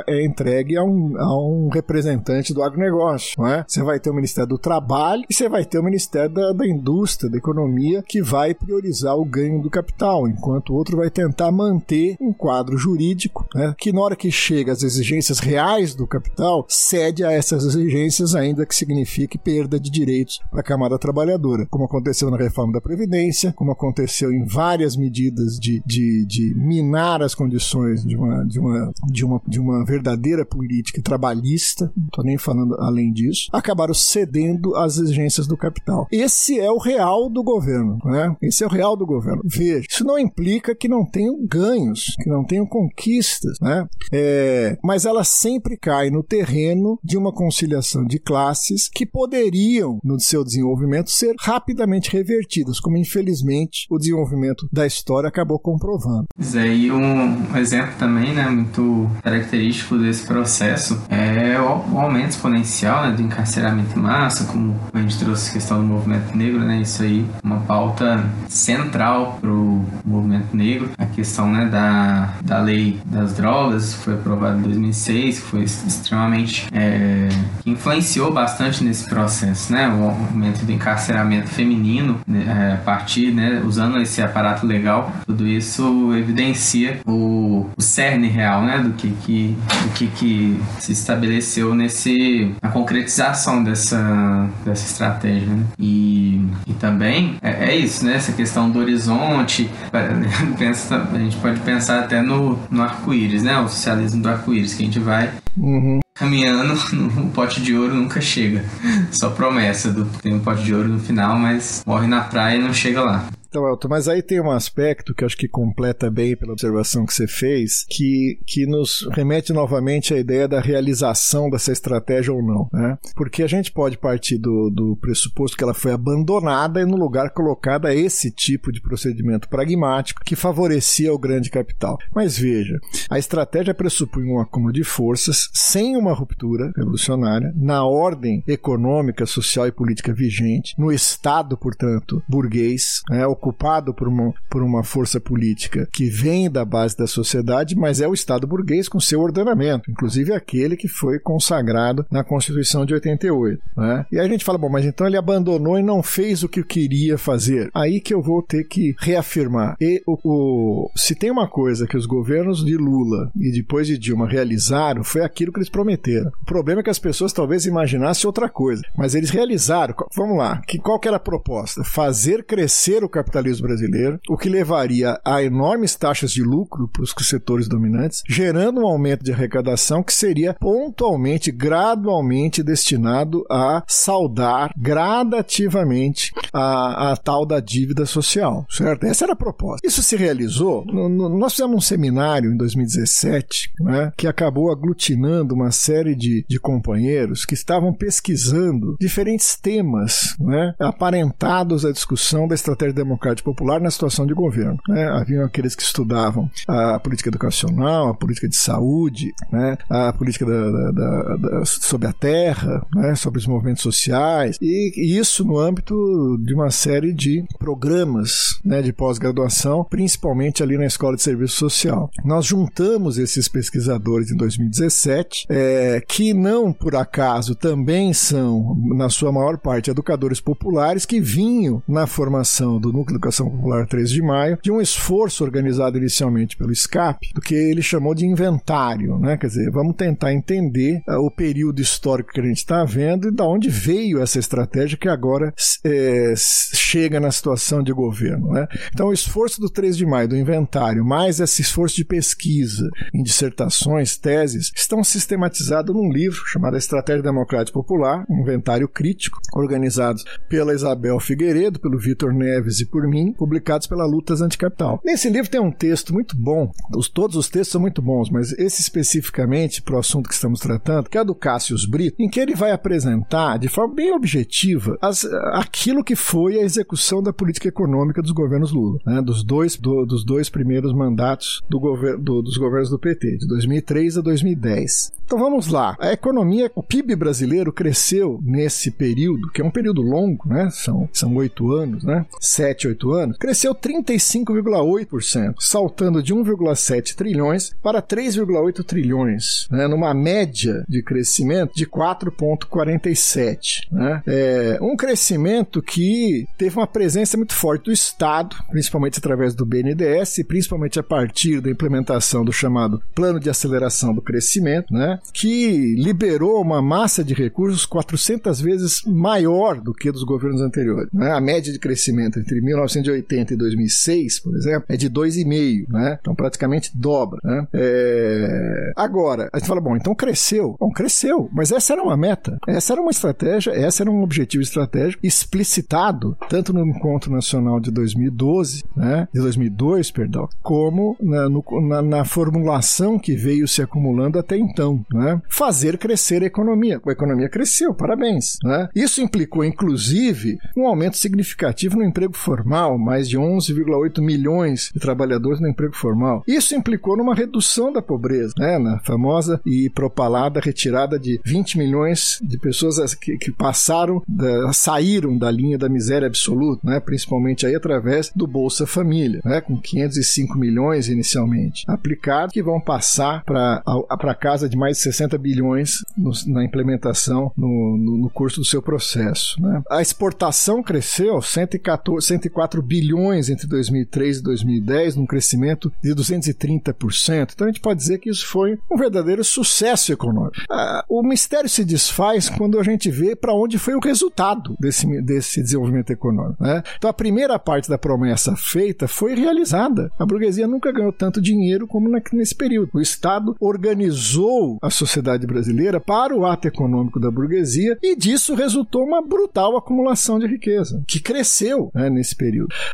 é entregue a um, a um representante do agronegócio. É? Você vai ter o Ministério do Trabalho e você vai ter o Ministério da, da Indústria, da Economia, que vai priorizar o ganho do capital, enquanto o outro vai tentar manter um quadro jurídico né, que, na hora que chega às exigências reais do capital, cede a essas exigências, ainda que signifique perda de direitos para a camada trabalhadora, como aconteceu na reforma da Previdência, como aconteceu em várias medidas de, de, de minar as condições de uma, de, uma, de, uma, de uma verdadeira política trabalhista, não estou nem falando além disso, acabaram cedendo às exigências do capital. Esse é o real do governo, né? Esse é o real do governo. Veja, isso não implica que não tenham ganhos, que não tenham conquistas, né? É, mas ela sempre cai no terreno de uma conciliação de classes que poderiam, no seu desenvolvimento, ser rapidamente revertidas, como infelizmente o desenvolvimento da história acabou comprovando. Isso aí um exemplo também, né, muito característico desse processo é o, aumento exponencial né, do encarceramento em massa, como a gente trouxe a questão do movimento negro, né, isso aí uma pauta central para o movimento negro, a questão né, da, da lei das drogas, que foi aprovada em 2006, que foi extremamente. É, que influenciou bastante nesse processo, né? O aumento do encarceramento feminino, né, é, a partir, né, usando esse aparato legal, tudo isso evidencia o, o cerne real, né, do que, que, do que, que se estabeleceu nesse, a concretização dessa, dessa estratégia, né? E, e também é, é isso, né? Essa questão do horizonte, pensa, a gente pode pensar até no, no arco-íris, né? O socialismo do arco-íris, que a gente vai uhum. Caminhando, no pote de ouro nunca chega. Só promessa do tem um pote de ouro no final, mas morre na praia e não chega lá. Então, Elton, mas aí tem um aspecto que acho que completa bem pela observação que você fez, que, que nos remete novamente à ideia da realização dessa estratégia ou não. Né? Porque a gente pode partir do, do pressuposto que ela foi abandonada e no lugar colocada esse tipo de procedimento pragmático que favorecia o grande capital. Mas veja, a estratégia pressupunha um acúmulo de forças sem uma ruptura revolucionária na ordem econômica, social e política vigente, no Estado, portanto, burguês, né, o ocupado por uma, por uma força política que vem da base da sociedade, mas é o Estado burguês com seu ordenamento, inclusive aquele que foi consagrado na Constituição de 88. Né? E aí a gente fala, bom, mas então ele abandonou e não fez o que queria fazer. Aí que eu vou ter que reafirmar. E o, o, se tem uma coisa que os governos de Lula e depois de Dilma realizaram, foi aquilo que eles prometeram. O problema é que as pessoas talvez imaginassem outra coisa, mas eles realizaram. Vamos lá, que, qual que era a proposta? Fazer crescer o capitalismo brasileiro, o que levaria a enormes taxas de lucro para os setores dominantes, gerando um aumento de arrecadação que seria pontualmente, gradualmente destinado a saldar gradativamente a, a tal da dívida social, certo? Essa era a proposta. Isso se realizou. No, no, nós fizemos um seminário em 2017 né, que acabou aglutinando uma série de, de companheiros que estavam pesquisando diferentes temas né, aparentados à discussão da estratégia democrática popular na situação de governo. Né? Haviam aqueles que estudavam a política educacional, a política de saúde, né, a política da, da, da, da, sobre a terra, né, sobre os movimentos sociais, e, e isso no âmbito de uma série de programas né, de pós-graduação, principalmente ali na Escola de Serviço Social. Nós juntamos esses pesquisadores em 2017, é, que não por acaso também são, na sua maior parte, educadores populares que vinham na formação do De Educação Popular 13 de Maio, de um esforço organizado inicialmente pelo SCAP, do que ele chamou de inventário, né? Quer dizer, vamos tentar entender uh, o período histórico que a gente está vendo e da onde veio essa estratégia que agora é, chega na situação de governo, né? Então, o esforço do 13 de maio, do inventário, mais esse esforço de pesquisa em dissertações, teses, estão sistematizados num livro chamado Estratégia Democrática Popular, um inventário crítico, organizados pela Isabel Figueiredo, pelo Vitor Neves e por mim, publicados pela Lutas Anticapital. Nesse livro tem um texto muito bom, os, todos os textos são muito bons, mas esse especificamente para o assunto que estamos tratando, que é do Cássio Brito, em que ele vai apresentar de forma bem objetiva as, aquilo que foi a execução da política econômica dos governos Lula, né, dos, dois, do, dos dois primeiros mandatos do gover do, dos governos do PT, de 2003 a 2010. Então vamos lá. A economia, o PIB brasileiro cresceu nesse período, que é um período longo, né? São, oito anos, né? Sete, oito anos. Cresceu 35,8%, saltando de 1,7 trilhões para 3,8 trilhões, né? Numa média de crescimento de 4,47. Né? É um crescimento que teve uma presença muito forte do Estado, principalmente através do BNDES, e principalmente a partir da implementação do chamado Plano de Aceleração do Crescimento, né? que liberou uma massa de recursos 400 vezes maior do que dos governos anteriores. Né? A média de crescimento entre 1980 e 2006, por exemplo, é de 2,5, né? então praticamente dobra. Né? É... Agora, a gente fala, bom, então cresceu. Bom, cresceu, mas essa era uma meta, essa era uma estratégia, essa era um objetivo estratégico explicitado tanto no Encontro Nacional de 2012, né? de 2002, perdão, como na, no, na, na formulação que veio se acumulando até então né? fazer crescer a economia. A economia cresceu, parabéns. Né? Isso implicou, inclusive, um aumento significativo no emprego formal, mais de 11,8 milhões de trabalhadores no emprego formal. Isso implicou numa redução da pobreza, né? na famosa e propalada retirada de 20 milhões de pessoas que, que passaram, da, saíram da linha da miséria absoluta, né? principalmente aí através do Bolsa Família, né? com 505 milhões inicialmente aplicados, que vão passar para casa de mais de 60 bilhões no, na implementação no, no, no, curso do seu processo. Né? A exportação cresceu 114, 104 bilhões entre 2003 e 2010, num crescimento de 230%. Então a gente pode dizer que isso foi um verdadeiro sucesso econômico. Ah, o mistério se desfaz quando a gente vê para onde foi o resultado desse, desse desenvolvimento econômico. Né? Então a primeira parte da promessa feita foi realizada. A burguesia nunca ganhou tanto dinheiro como nesse período. O Estado organizou a sociedade brasileira para o ato econômico da burguesia e disso resultou uma brutal acumulação de riqueza, que cresceu né, nesse período.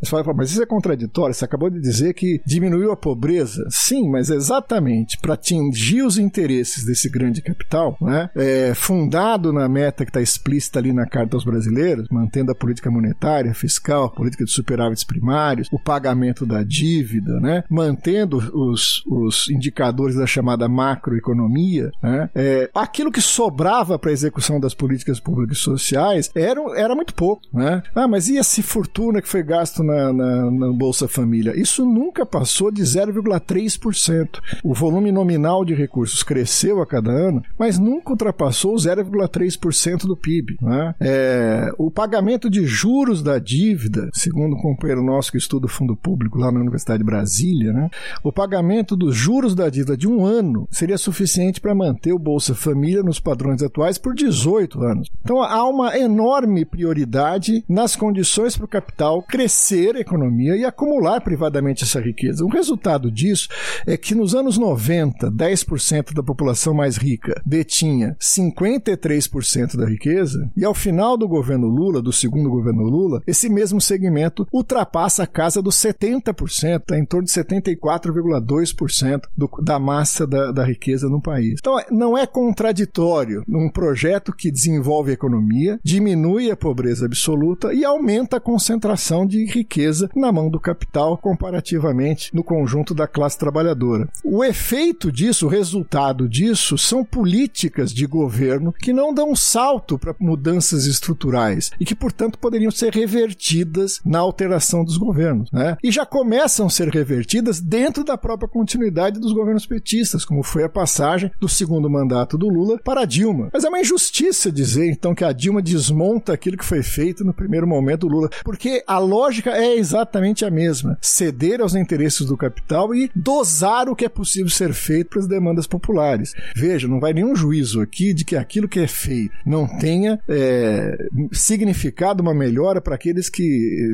Você fala, mas isso é contraditório, você acabou de dizer que diminuiu a pobreza. Sim, mas exatamente para atingir os interesses desse grande capital, né, é, fundado na meta que está explícita ali na Carta aos Brasileiros, mantendo a política monetária, fiscal, política de superávites primários, o pagamento da dívida, né, mantendo os, os indicadores da chamada macroeconomia, né? É, aquilo que sobrava para a execução das políticas públicas sociais era, era muito pouco. Né? Ah, mas e essa fortuna que foi gasto na, na, na Bolsa Família? Isso nunca passou de 0,3%. O volume nominal de recursos cresceu a cada ano, mas nunca ultrapassou 0,3% do PIB. Né? É, o pagamento de juros da dívida, segundo um companheiro nosso que estuda o fundo público lá na Universidade de Brasília, né? o pagamento dos juros da dívida de um ano seria suficiente para manter o Bolsa Família nos padrões atuais por 18 anos. Então há uma enorme prioridade nas condições para o capital crescer a economia e acumular privadamente essa riqueza. O resultado disso é que nos anos 90, 10% da população mais rica detinha 53% da riqueza, e ao final do governo Lula, do segundo governo Lula, esse mesmo segmento ultrapassa a casa dos 70%, tá em torno de 74,2% da massa da, da riqueza no país. Então, não é contraditório um projeto que desenvolve a economia, diminui a pobreza absoluta e aumenta a concentração de riqueza na mão do capital comparativamente no conjunto da classe trabalhadora. O efeito disso, o resultado disso, são políticas de governo que não dão salto para mudanças estruturais e que, portanto, poderiam ser revertidas na alteração dos governos. Né? E já começam a ser revertidas dentro da própria continuidade dos governos petistas, como foi a passagem do segundo mandato do Lula para Dilma. Mas é uma injustiça dizer, então, que a Dilma desmonta aquilo que foi feito no primeiro momento do Lula, porque a lógica é exatamente a mesma: ceder aos interesses do capital e dosar o que é possível ser feito para as demandas populares. Veja, não vai nenhum juízo aqui de que aquilo que é feito não tenha é, significado uma melhora para aqueles que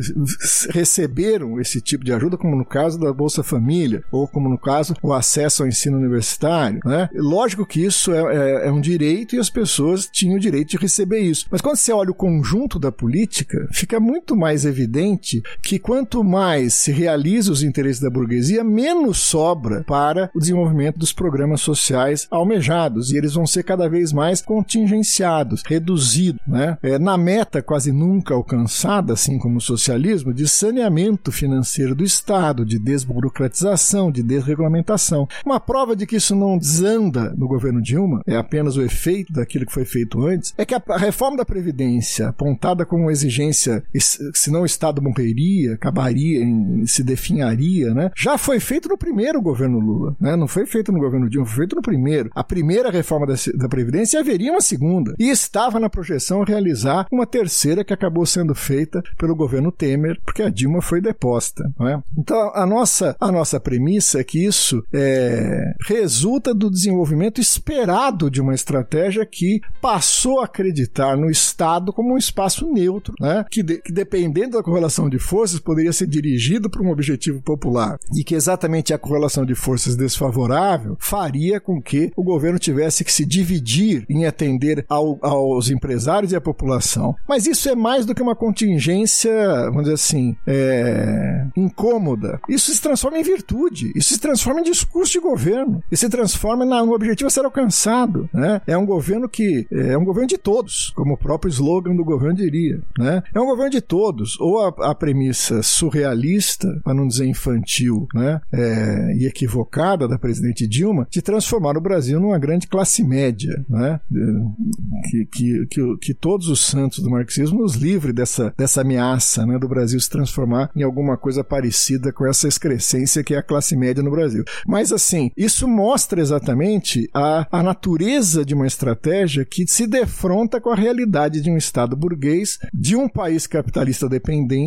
receberam esse tipo de ajuda, como no caso da Bolsa Família, ou como no caso o acesso ao ensino universitário. Né? Lógico que isso é, é, é um direito e as pessoas tinham o direito de receber isso. Mas quando você olha o conjunto da política, fica muito mais evidente que quanto mais se realiza os interesses da burguesia, menos sobra para o desenvolvimento dos programas sociais almejados. E eles vão ser cada vez mais contingenciados, reduzidos. Né? É, na meta quase nunca alcançada, assim como o socialismo, de saneamento financeiro do Estado, de desburocratização, de desregulamentação. Uma prova de que isso não desanda no governo Dilma, é apenas o efeito daquilo que foi feito antes, é que a reforma da Previdência, apontada como exigência, se não o Estado morreria, acabaria, se definharia, né? já foi feito no primeiro governo Lula. Né? Não foi feito no governo Dilma, foi feito no primeiro. A primeira reforma da, da Previdência haveria uma segunda. E estava na projeção realizar uma terceira que acabou sendo feita pelo governo Temer, porque a Dilma foi deposta. É? Então, a nossa, a nossa premissa é que isso é, resulta do desenvolvimento esperado de uma estratégia que passou a acreditar no Estado como um espaço neutro, né? que, de, que dependendo da correlação de forças poderia ser dirigido para um objetivo popular e que exatamente a correlação de forças desfavorável faria com que o governo tivesse que se dividir em atender ao, aos empresários e à população. Mas isso é mais do que uma contingência, vamos dizer assim, é, incômoda. Isso se transforma em virtude, isso se transforma em discurso de governo, isso se transforma no objetivo a ser alcançado. Né? É um governo que é um governo de todos, como o próprio slogan do governo diria. Né? É um governo de todos, ou a, a premissa surrealista, para não dizer infantil, né? É, e equivocada da presidente Dilma, de transformar o Brasil numa grande classe média, né? Que, que, que, que todos os santos do marxismo nos livre dessa, dessa ameaça né, do Brasil se transformar em alguma coisa parecida com essa excrescência que é a classe média no Brasil. Mas assim, isso mostra exatamente a, a natureza de uma estratégia que se defronta com a realidade de um Estado burguês, de um país capitalista dependente,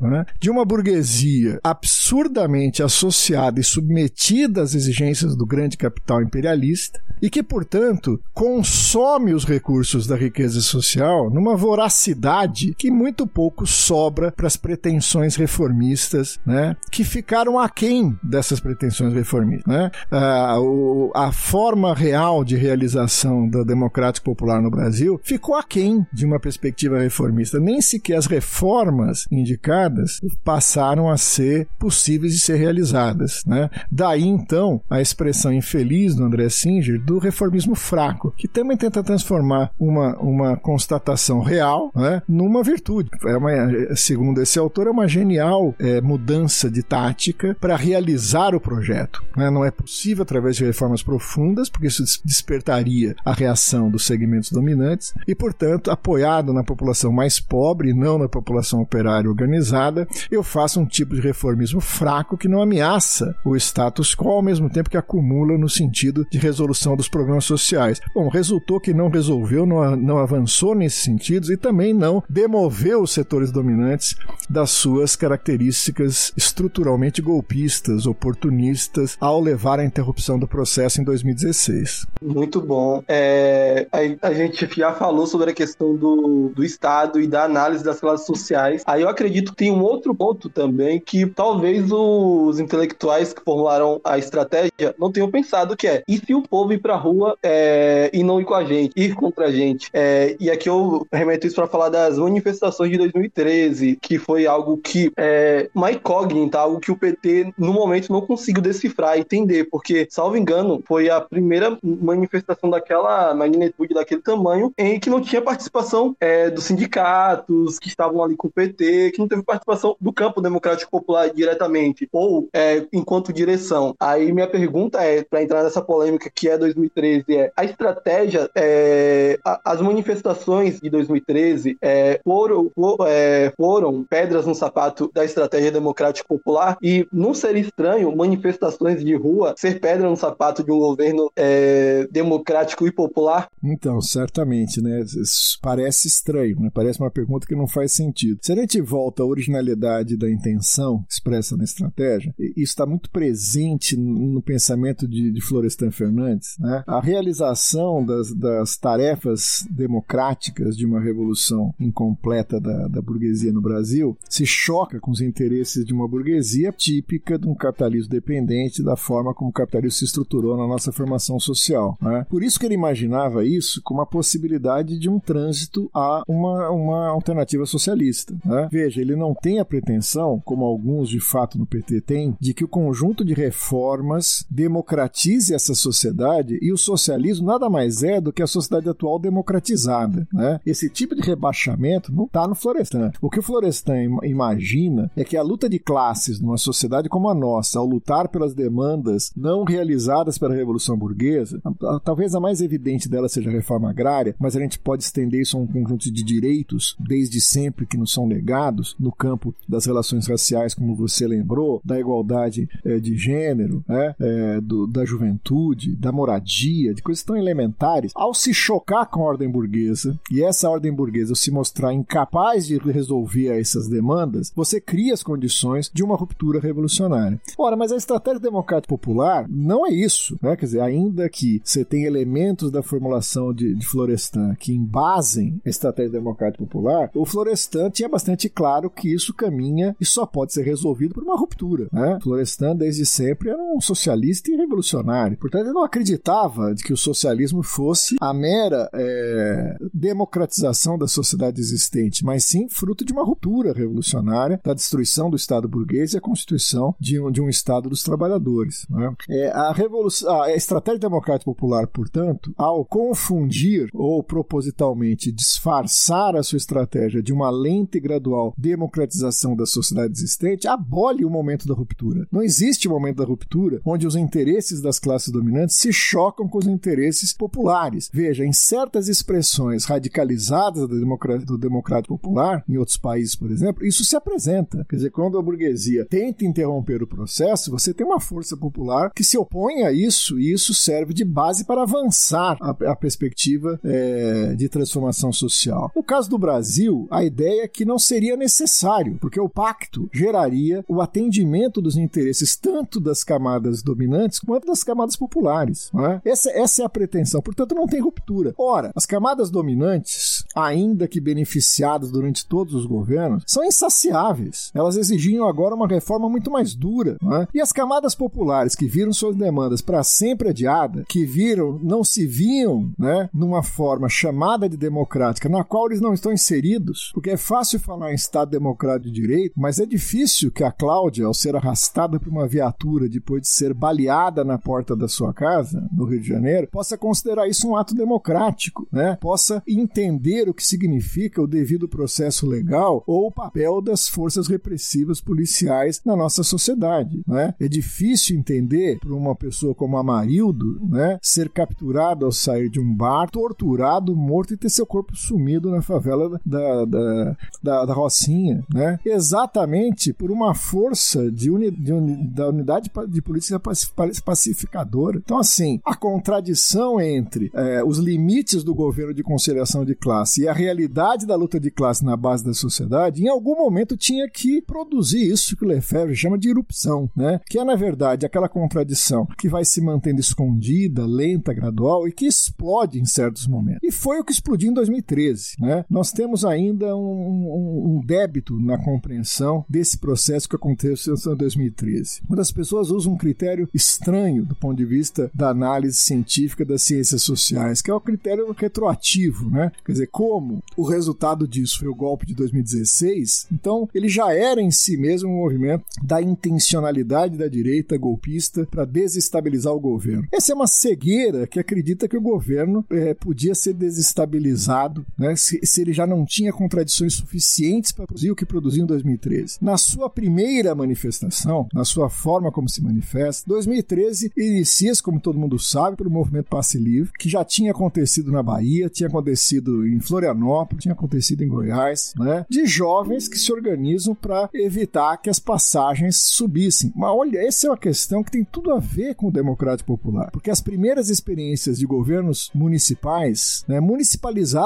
né, de uma burguesia absurdamente associada e submetida às exigências do grande capital imperialista e que, portanto, consome os recursos da riqueza social numa voracidade que muito pouco sobra para as pretensões reformistas, né, que ficaram aquém dessas pretensões reformistas. Né? Ah, o, a forma real de realização da democrática popular no Brasil ficou aquém de uma perspectiva reformista. Nem sequer as reformas indicadas passaram a ser possíveis de ser realizadas. Né? Daí, então, a expressão infeliz do André Singer do reformismo fraco, que também tenta transformar uma, uma constatação real né, numa virtude. É uma, segundo esse autor, é uma genial é, mudança de tática para realizar o projeto. Né? Não é possível através de reformas profundas, porque isso despertaria a reação dos segmentos dominantes e, portanto, apoiado na população mais pobre, não na população operária organizada, eu faço um tipo de reformismo fraco que não ameaça o status quo, ao mesmo tempo que acumula no sentido de resolução dos problemas sociais. Bom, resultou que não resolveu, não, não avançou nesses sentidos e também não demoveu os setores dominantes das suas características estruturalmente golpistas, oportunistas, ao levar à interrupção do processo em 2016. Muito bom. É, a, a, gente já falou sobre a questão do, do Estado e da análise das classes sociais. Aí eu acredito que tem um outro ponto também que talvez os intelectuais que formularam a estratégia não tenham pensado, que é e se o povo ir pra rua é, e não ir com a gente, ir contra a gente? É, e aqui eu remeto isso para falar das manifestações de 2013, que foi algo que é uma incógnita, algo que o PT no momento não conseguiu decifrar, entender, porque, salvo engano, foi a primeira manifestação daquela magnitude, daquele tamanho, em que não tinha participação é, dos sindicatos que estavam ali com o PT, que não teve participação do campo democrático popular diretamente, ou é, enquanto direção. Aí minha pergunta é, para entrar nessa polêmica que é 2013, é a estratégia, é, a, as manifestações de 2013 é, foram, for, é, foram pedras no sapato da estratégia democrática popular e não seria estranho manifestações de rua ser pedra no sapato de um governo é, democrático e popular? Então, certamente, né? Parece estranho, né? Parece uma pergunta que não faz sentido. Se a gente volta à originalidade da intenção expressa na estratégia, isso está muito presente no pensamento de, de Florestan Fernandes, né? A realização das, das tarefas democráticas de uma revolução incompleta da, da burguesia no Brasil se choca com os interesses de uma burguesia típica de um capitalismo dependente da forma como o capitalismo se estruturou na nossa formação social. Né? Por isso que ele imaginava isso como a possibilidade de um trânsito a uma, uma alternativa socialista. Né? Veja, ele não tem a pretensão, como alguns de fato no PT têm, de que o conjunto de reformas democratize essa sociedade e o socialismo nada mais é do que a sociedade atual democratizada. Né? Esse tipo de rebaixamento não está no Florestan. O que o Florestan imagina é que a luta de classes numa sociedade como a nossa, ao lutar pelas demandas não realizadas pela Revolução Burguesa, talvez a mais evidente dela seja a reforma agrária, mas a gente pode estender isso a um conjunto de direitos, desde sempre, que nos são negados, no campo das relações raciais, como você lembrou, da igualdade é, de gênero, é, é, do, da juventude, da moradia, de coisas tão elementares. Ao se chocar com a ordem burguesa, e essa ordem burguesa se mostrar incapaz de resolver essas demandas, você cria as condições de uma ruptura revolucionária. Ora, mas a estratégia democrática popular não é isso, né? Quer dizer, ainda que você tenha elementos da formulação de, de Florestan que embasem a estratégia democrática popular, o Florestan tinha bastante claro que isso caminha e só pode ser resolvido por uma ruptura. Né? Florestan, desde sempre, era um socialista e revolucionário. Portanto, ele não acreditava de que o socialismo fosse a mera é, democratização da sociedade existente, mas sim fruto de uma ruptura revolucionária, da destruição do Estado burguês e a constituição de um, de um Estado dos trabalhadores. Né? É, a, a estratégia democrática popular, portanto, ao confundir ou propositalmente disfarçar a sua estratégia de uma lenta e gradual democratização da sociedade existente, abole o momento da ruptura. Não existe momento da ruptura onde os interesses das classes dominantes se chocam com os interesses populares. Veja, em certas expressões radicalizadas do, democrata, do democrático popular, em outros países, por exemplo, isso se apresenta. Quer dizer, quando a burguesia tenta interromper o processo, você tem uma força popular que se opõe a isso e isso serve de base para avançar a, a perspectiva é, de transformação social. No caso do Brasil, a ideia é que não seria necessário, porque o pacto geraria o atendimento dos interesses tanto das camadas dominantes quanto das camadas populares. É? Essa, essa é a pretensão. Portanto, não tem ruptura. Ora, as camadas dominantes, ainda que beneficiadas durante todos os governos, são insaciáveis. Elas exigiam agora uma reforma muito mais dura. É? E as camadas populares que viram suas demandas para sempre adiadas, que viram, não se viam né, numa forma chamada de democrática, na qual eles não estão inseridos, porque é fácil falar em Estado democrático de direito, mas é difícil que a Cláudia, ao ser arrastada por uma viatura depois de ser baleada na porta da sua casa, no Rio de Janeiro, possa considerar isso um ato democrático, né? possa entender o que significa o devido processo legal ou o papel das forças repressivas policiais na nossa sociedade. Né? É difícil entender para uma pessoa como Amarildo né, ser capturado ao sair de um bar, torturado, morto e ter seu corpo sumido na favela da, da, da, da Rocinha, né? Exatamente por uma força de, uni, de uni, da unidade de polícia pacificadora. Então, assim, a contradição entre é, os limites do governo de conciliação de classe e a realidade da luta de classe na base da sociedade, em algum momento tinha que produzir isso que o Lefebvre chama de erupção, né? Que é, na verdade, aquela contradição que vai se mantendo escondida, lenta, gradual e que explode em certos momentos. E foi o que explodiu em 2013, né? Nós temos ainda um, um, um débito na compreensão desse processo que aconteceu em 2013. Quando as pessoas usam um critério estranho do ponto de vista da análise científica das ciências sociais, que é o critério retroativo, né? Quer dizer, como o resultado disso foi o golpe de 2016, então ele já era em si mesmo um movimento da intencionalidade da direita golpista para desestabilizar o governo. Essa é uma cegueira que acredita que o governo é, podia ser desestabilizado, né? Se, se ele já não tinha contradições suficientes para produzir o que produziu em 2013. Na sua primeira manifestação, na sua forma como se manifesta, 2013 inicia-se, como todo mundo sabe, pelo movimento Passe Livre, que já tinha acontecido na Bahia, tinha acontecido em Florianópolis, tinha acontecido em Goiás, né? De jovens que se organizam para evitar que as passagens subissem. Mas olha, essa é uma questão que tem tudo a ver com o democrático popular, porque as primeiras experiências de governos municipais, né,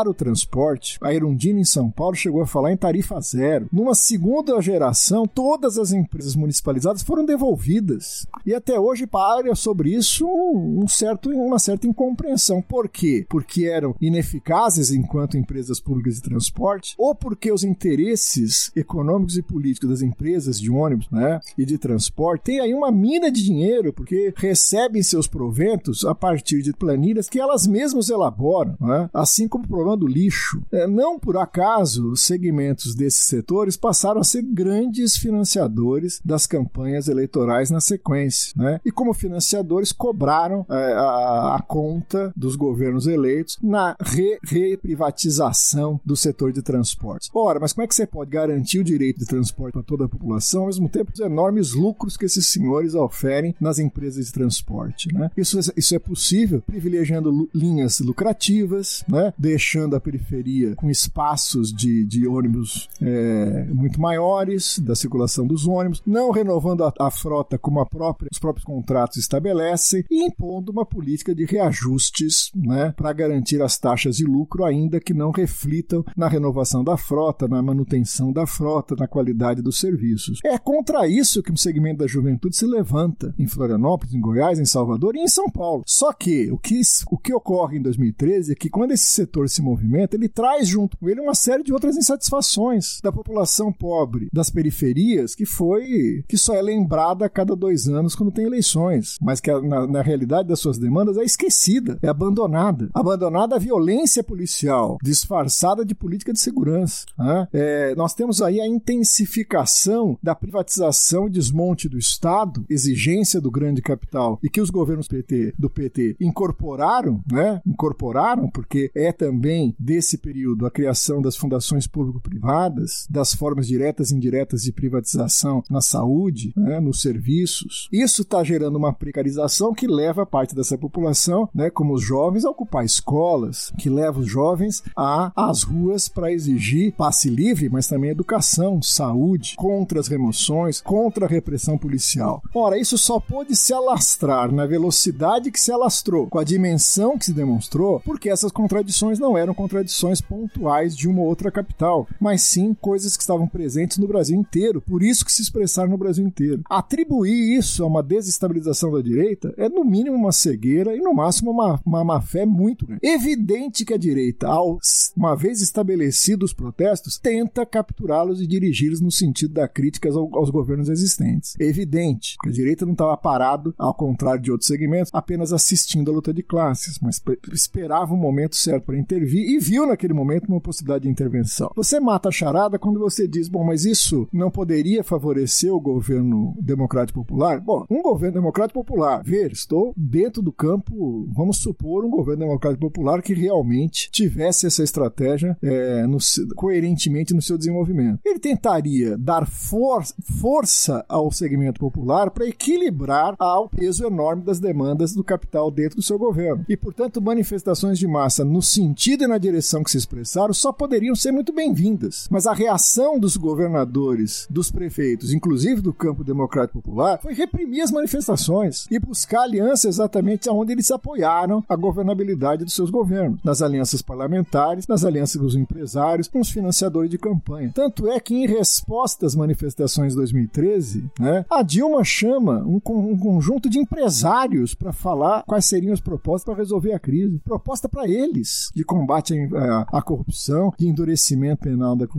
o transporte. A Erundina em São Paulo chegou a falar em tarifa zero. Numa segunda geração, todas as empresas municipalizadas foram devolvidas. E até hoje paira sobre isso um certo, uma certa incompreensão. Por quê? Porque eram ineficazes enquanto empresas públicas de transporte, ou porque os interesses econômicos e políticos das empresas de ônibus né, e de transporte têm aí uma mina de dinheiro, porque recebem seus proventos a partir de planilhas que elas mesmas elaboram, né, assim como o problema do lixo. É, não por acaso, segmentos desses setores passaram a ser grandes financiadores das campanhas eleitorais na sequência. Né? E como financiadores, cobraram é, a, a, conta dos governos eleitos na re reprivatização do setor de transportes. Ora, mas como é que você pode garantir o direito de transporte para toda a população, ao mesmo tempo os enormes lucros que esses senhores oferem nas empresas de transporte? Né? Isso, é, isso é possível privilegiando linhas lucrativas, né? deixando a periferia com espaços de, de ônibus é, muito maiores, da circulação dos ônibus, não renovando a, a frota como a própria, os próprios contratos estabelecem e impondo uma política de reajustes né, para garantir as taxas de lucro, ainda que não reflitam na renovação da frota, na manutenção da frota, na qualidade dos serviços. É contra isso que o segmento da juventude se levanta em Florianópolis, em Goiás, em Salvador e em São Paulo. Só que o que, o que ocorre em 2013 é que quando esse setor se movimenta, ele traz junto com ele uma série de outras insatisfações da população pobre, das periferias, que foi que só é lembrada a cada dois anos quando tem eleições, mas que na, na realidade das suas demandas é esquecida, é abandonada. Abandonada a violência policial, disfarçada de política de segurança. Né? É, nós temos aí a intensificação da privatização e desmonte do Estado, exigência do grande capital, e que os governos PT, do PT incorporaram, né? incorporaram, porque é também desse período a criação das fundações público-privadas, das formas diretas e indiretas de privatização na saúde, né? nos serviços. Isso está gerando uma precarização que leva parte dessa população, né? como os jovens, a ocupar escolas, que leva os jovens às ruas para exigir passe livre, mas também educação, saúde, contra as remoções, contra a repressão policial. Ora, isso só pôde se alastrar na velocidade que se alastrou, com a dimensão que se demonstrou, porque essas contradições não eram contradições pontuais de uma ou outra capital, mas sim coisas que estavam presentes no Brasil inteiro, por isso que se expressaram no Brasil inteiro. Atribuir isso a uma desestabilização da direita é no mínimo uma cegueira e no máximo uma, uma má fé muito grande. Evidente que a direita, ao, uma vez estabelecidos os protestos, tenta capturá-los e dirigi-los no sentido da crítica aos, aos governos existentes. Evidente que a direita não estava parado, ao contrário de outros segmentos, apenas assistindo a luta de classes, mas esperava o um momento certo para intervir e viu naquele momento uma possibilidade de intervenção. Você mata charada quando você diz, bom, mas isso não poderia favorecer o governo democrático popular? Bom, um governo democrático popular, ver, estou dentro do campo, vamos supor, um governo democrático popular que realmente tivesse essa estratégia é, no, coerentemente no seu desenvolvimento. Ele tentaria dar for força ao segmento popular para equilibrar ao peso enorme das demandas do capital dentro do seu governo. E, portanto, manifestações de massa no sentido e na direção que se expressaram só poderiam ser muito bem-vindas. Mas a reação dos governadores, dos prefeitos, inclusive do campo democrático popular, foi reprimir as manifestações e buscar aliança exatamente aonde eles apoiaram a governabilidade dos seus governos, nas alianças parlamentares, nas alianças dos empresários, com os financiadores de campanha. Tanto é que, em resposta às manifestações de 2013, né, a Dilma chama um, um conjunto de empresários para falar quais seriam as propostas para resolver a crise. Proposta para eles de combate à, corrupção, de endurecimento penal da corrupção,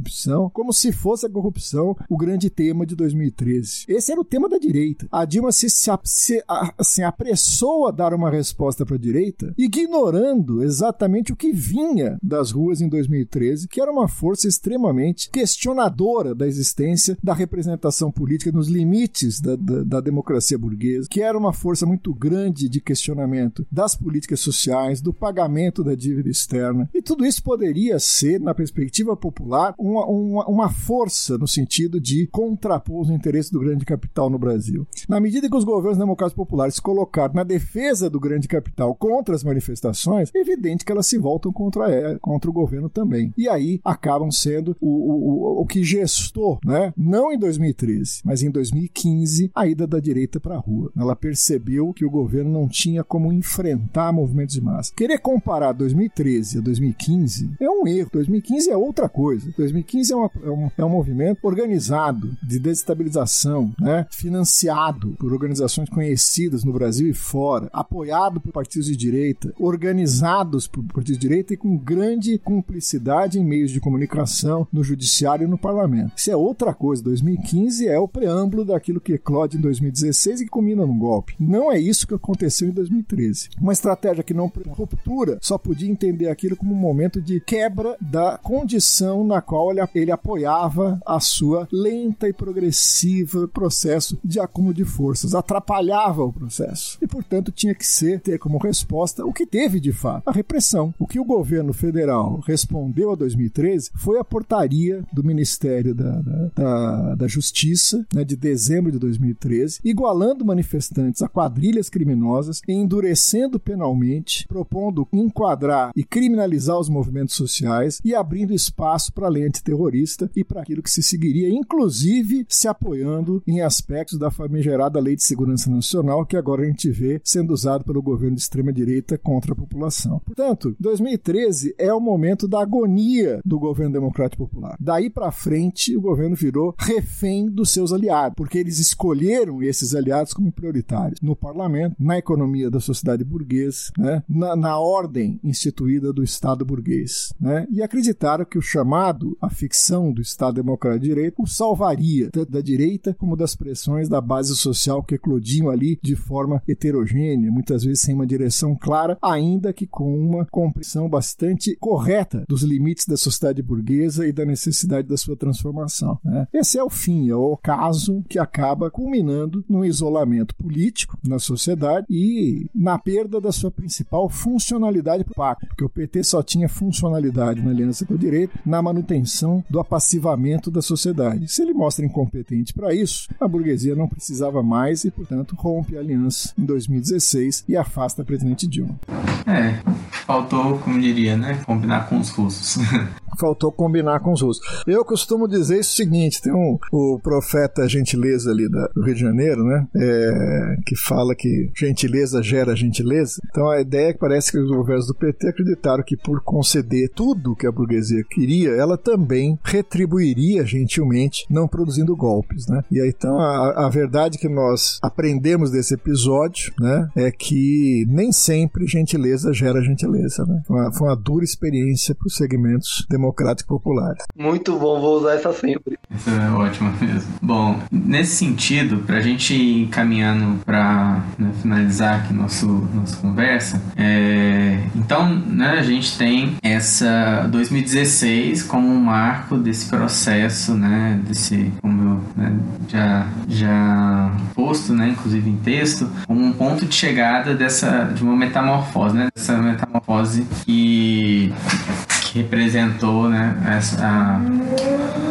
como se fosse a corrupção o grande tema de 2013. Esse era o tema da direita. A Dilma se, se, se assim, apressou a dar uma resposta para a direita, ignorando exatamente o que vinha das ruas em 2013, que era uma força extremamente questionadora da existência da representação política nos limites da, da, da democracia burguesa, que era uma força muito grande de questionamento das políticas sociais, do pagamento da dívida externa. E tudo isso poderia ser, na perspectiva popular, uma, uma, uma força no sentido de contrapor os interesses do grande capital no Brasil. Na medida que os governos democráticos populares se colocaram na defesa do grande capital contra as manifestações, é evidente que elas se voltam contra, é, contra o governo também. E aí acabam sendo o, o, o, o que gestou, né? não em 2013, mas em 2015, a ida da direita para a rua. Ela percebeu que o governo não tinha como enfrentar movimentos de massa. Querer comparar 2013 a 2015 é um erro. 2015 é outra coisa. 2015 é, uma, é, um, é um movimento organizado de desestabilização, né? financiado por organizações conhecidas no Brasil e fora, apoiado por partidos de direita, organizados por partidos de direita e com grande cumplicidade em meios de comunicação, no judiciário e no parlamento. Isso é outra coisa. 2015 é o preâmbulo daquilo que eclode em 2016 e que culmina num golpe. Não é isso que aconteceu em 2013. Uma estratégia que não ruptura só podia entender aquilo como um momento de quebra da condição na qual ele, apoiava a sua lenta e progressiva processo de acúmulo de forças, atrapalhava o processo e, portanto, tinha que ser ter como resposta o que teve de fato a repressão. O que o governo federal respondeu a 2013 foi a portaria do Ministério da, da, da, da Justiça né, de dezembro de 2013, igualando manifestantes a quadrilhas criminosas endurecendo penalmente, propondo enquadrar e criminalizar os movimentos sociais e abrindo espaço para a lei antiterrorista e para aquilo que se seguiria, inclusive se apoiando em aspectos da famigerada Lei de Segurança Nacional, que agora a gente vê sendo usado pelo governo de extrema-direita contra a população. Portanto, 2013 é o momento da agonia do governo democrático popular. Daí para frente, o governo virou refém dos seus aliados, porque eles escolheram esses aliados como prioritários no parlamento, na economia da sociedade burguesa, né, na, na ordem instituída do Estado burguês, né, e acreditaram que o chamado, a ficção do Estado democrático de direito, o salvaria tanto da direita como das pressões da base social que eclodiam ali de forma heterogênea, muitas vezes sem uma direção clara, ainda que com uma compreensão bastante correta dos limites da sociedade burguesa e da necessidade da sua transformação. Né. Esse é o fim, é o caso que acaba culminando num isolamento político na sociedade e na perda da sua principal funcionalidade para o pacto, porque o PT só tinha funcionalidade na aliança com o direito na manutenção do apassivamento da sociedade. Se ele mostra incompetente para isso, a burguesia não precisava mais e, portanto, rompe a aliança em 2016 e afasta a presidente Dilma. É, faltou, como diria, né, combinar com os russos. faltou combinar com os russos. Eu costumo dizer o seguinte: tem um, o profeta Gentileza ali da, do Rio de Janeiro, né? É, que fala que gentileza gera gentileza. Então a ideia é que parece que os governos do PT acreditaram que por conceder tudo que a burguesia queria, ela também retribuiria gentilmente, não produzindo golpes, né? E aí então a, a verdade que nós aprendemos desse episódio, né? É que nem sempre gentileza gera gentileza, né? Foi uma, foi uma dura experiência para os segmentos democráticos democrático popular. Muito bom, vou usar essa sempre. Isso é ótimo mesmo. Bom, nesse sentido, para a gente ir caminhando para né, finalizar aqui nosso nossa conversa, é, então, né, a gente tem essa 2016 como um marco desse processo, né, desse, como eu né, já já posto, né, inclusive em texto, como um ponto de chegada dessa de uma metamorfose, né, dessa metamorfose que representou né, essa, a,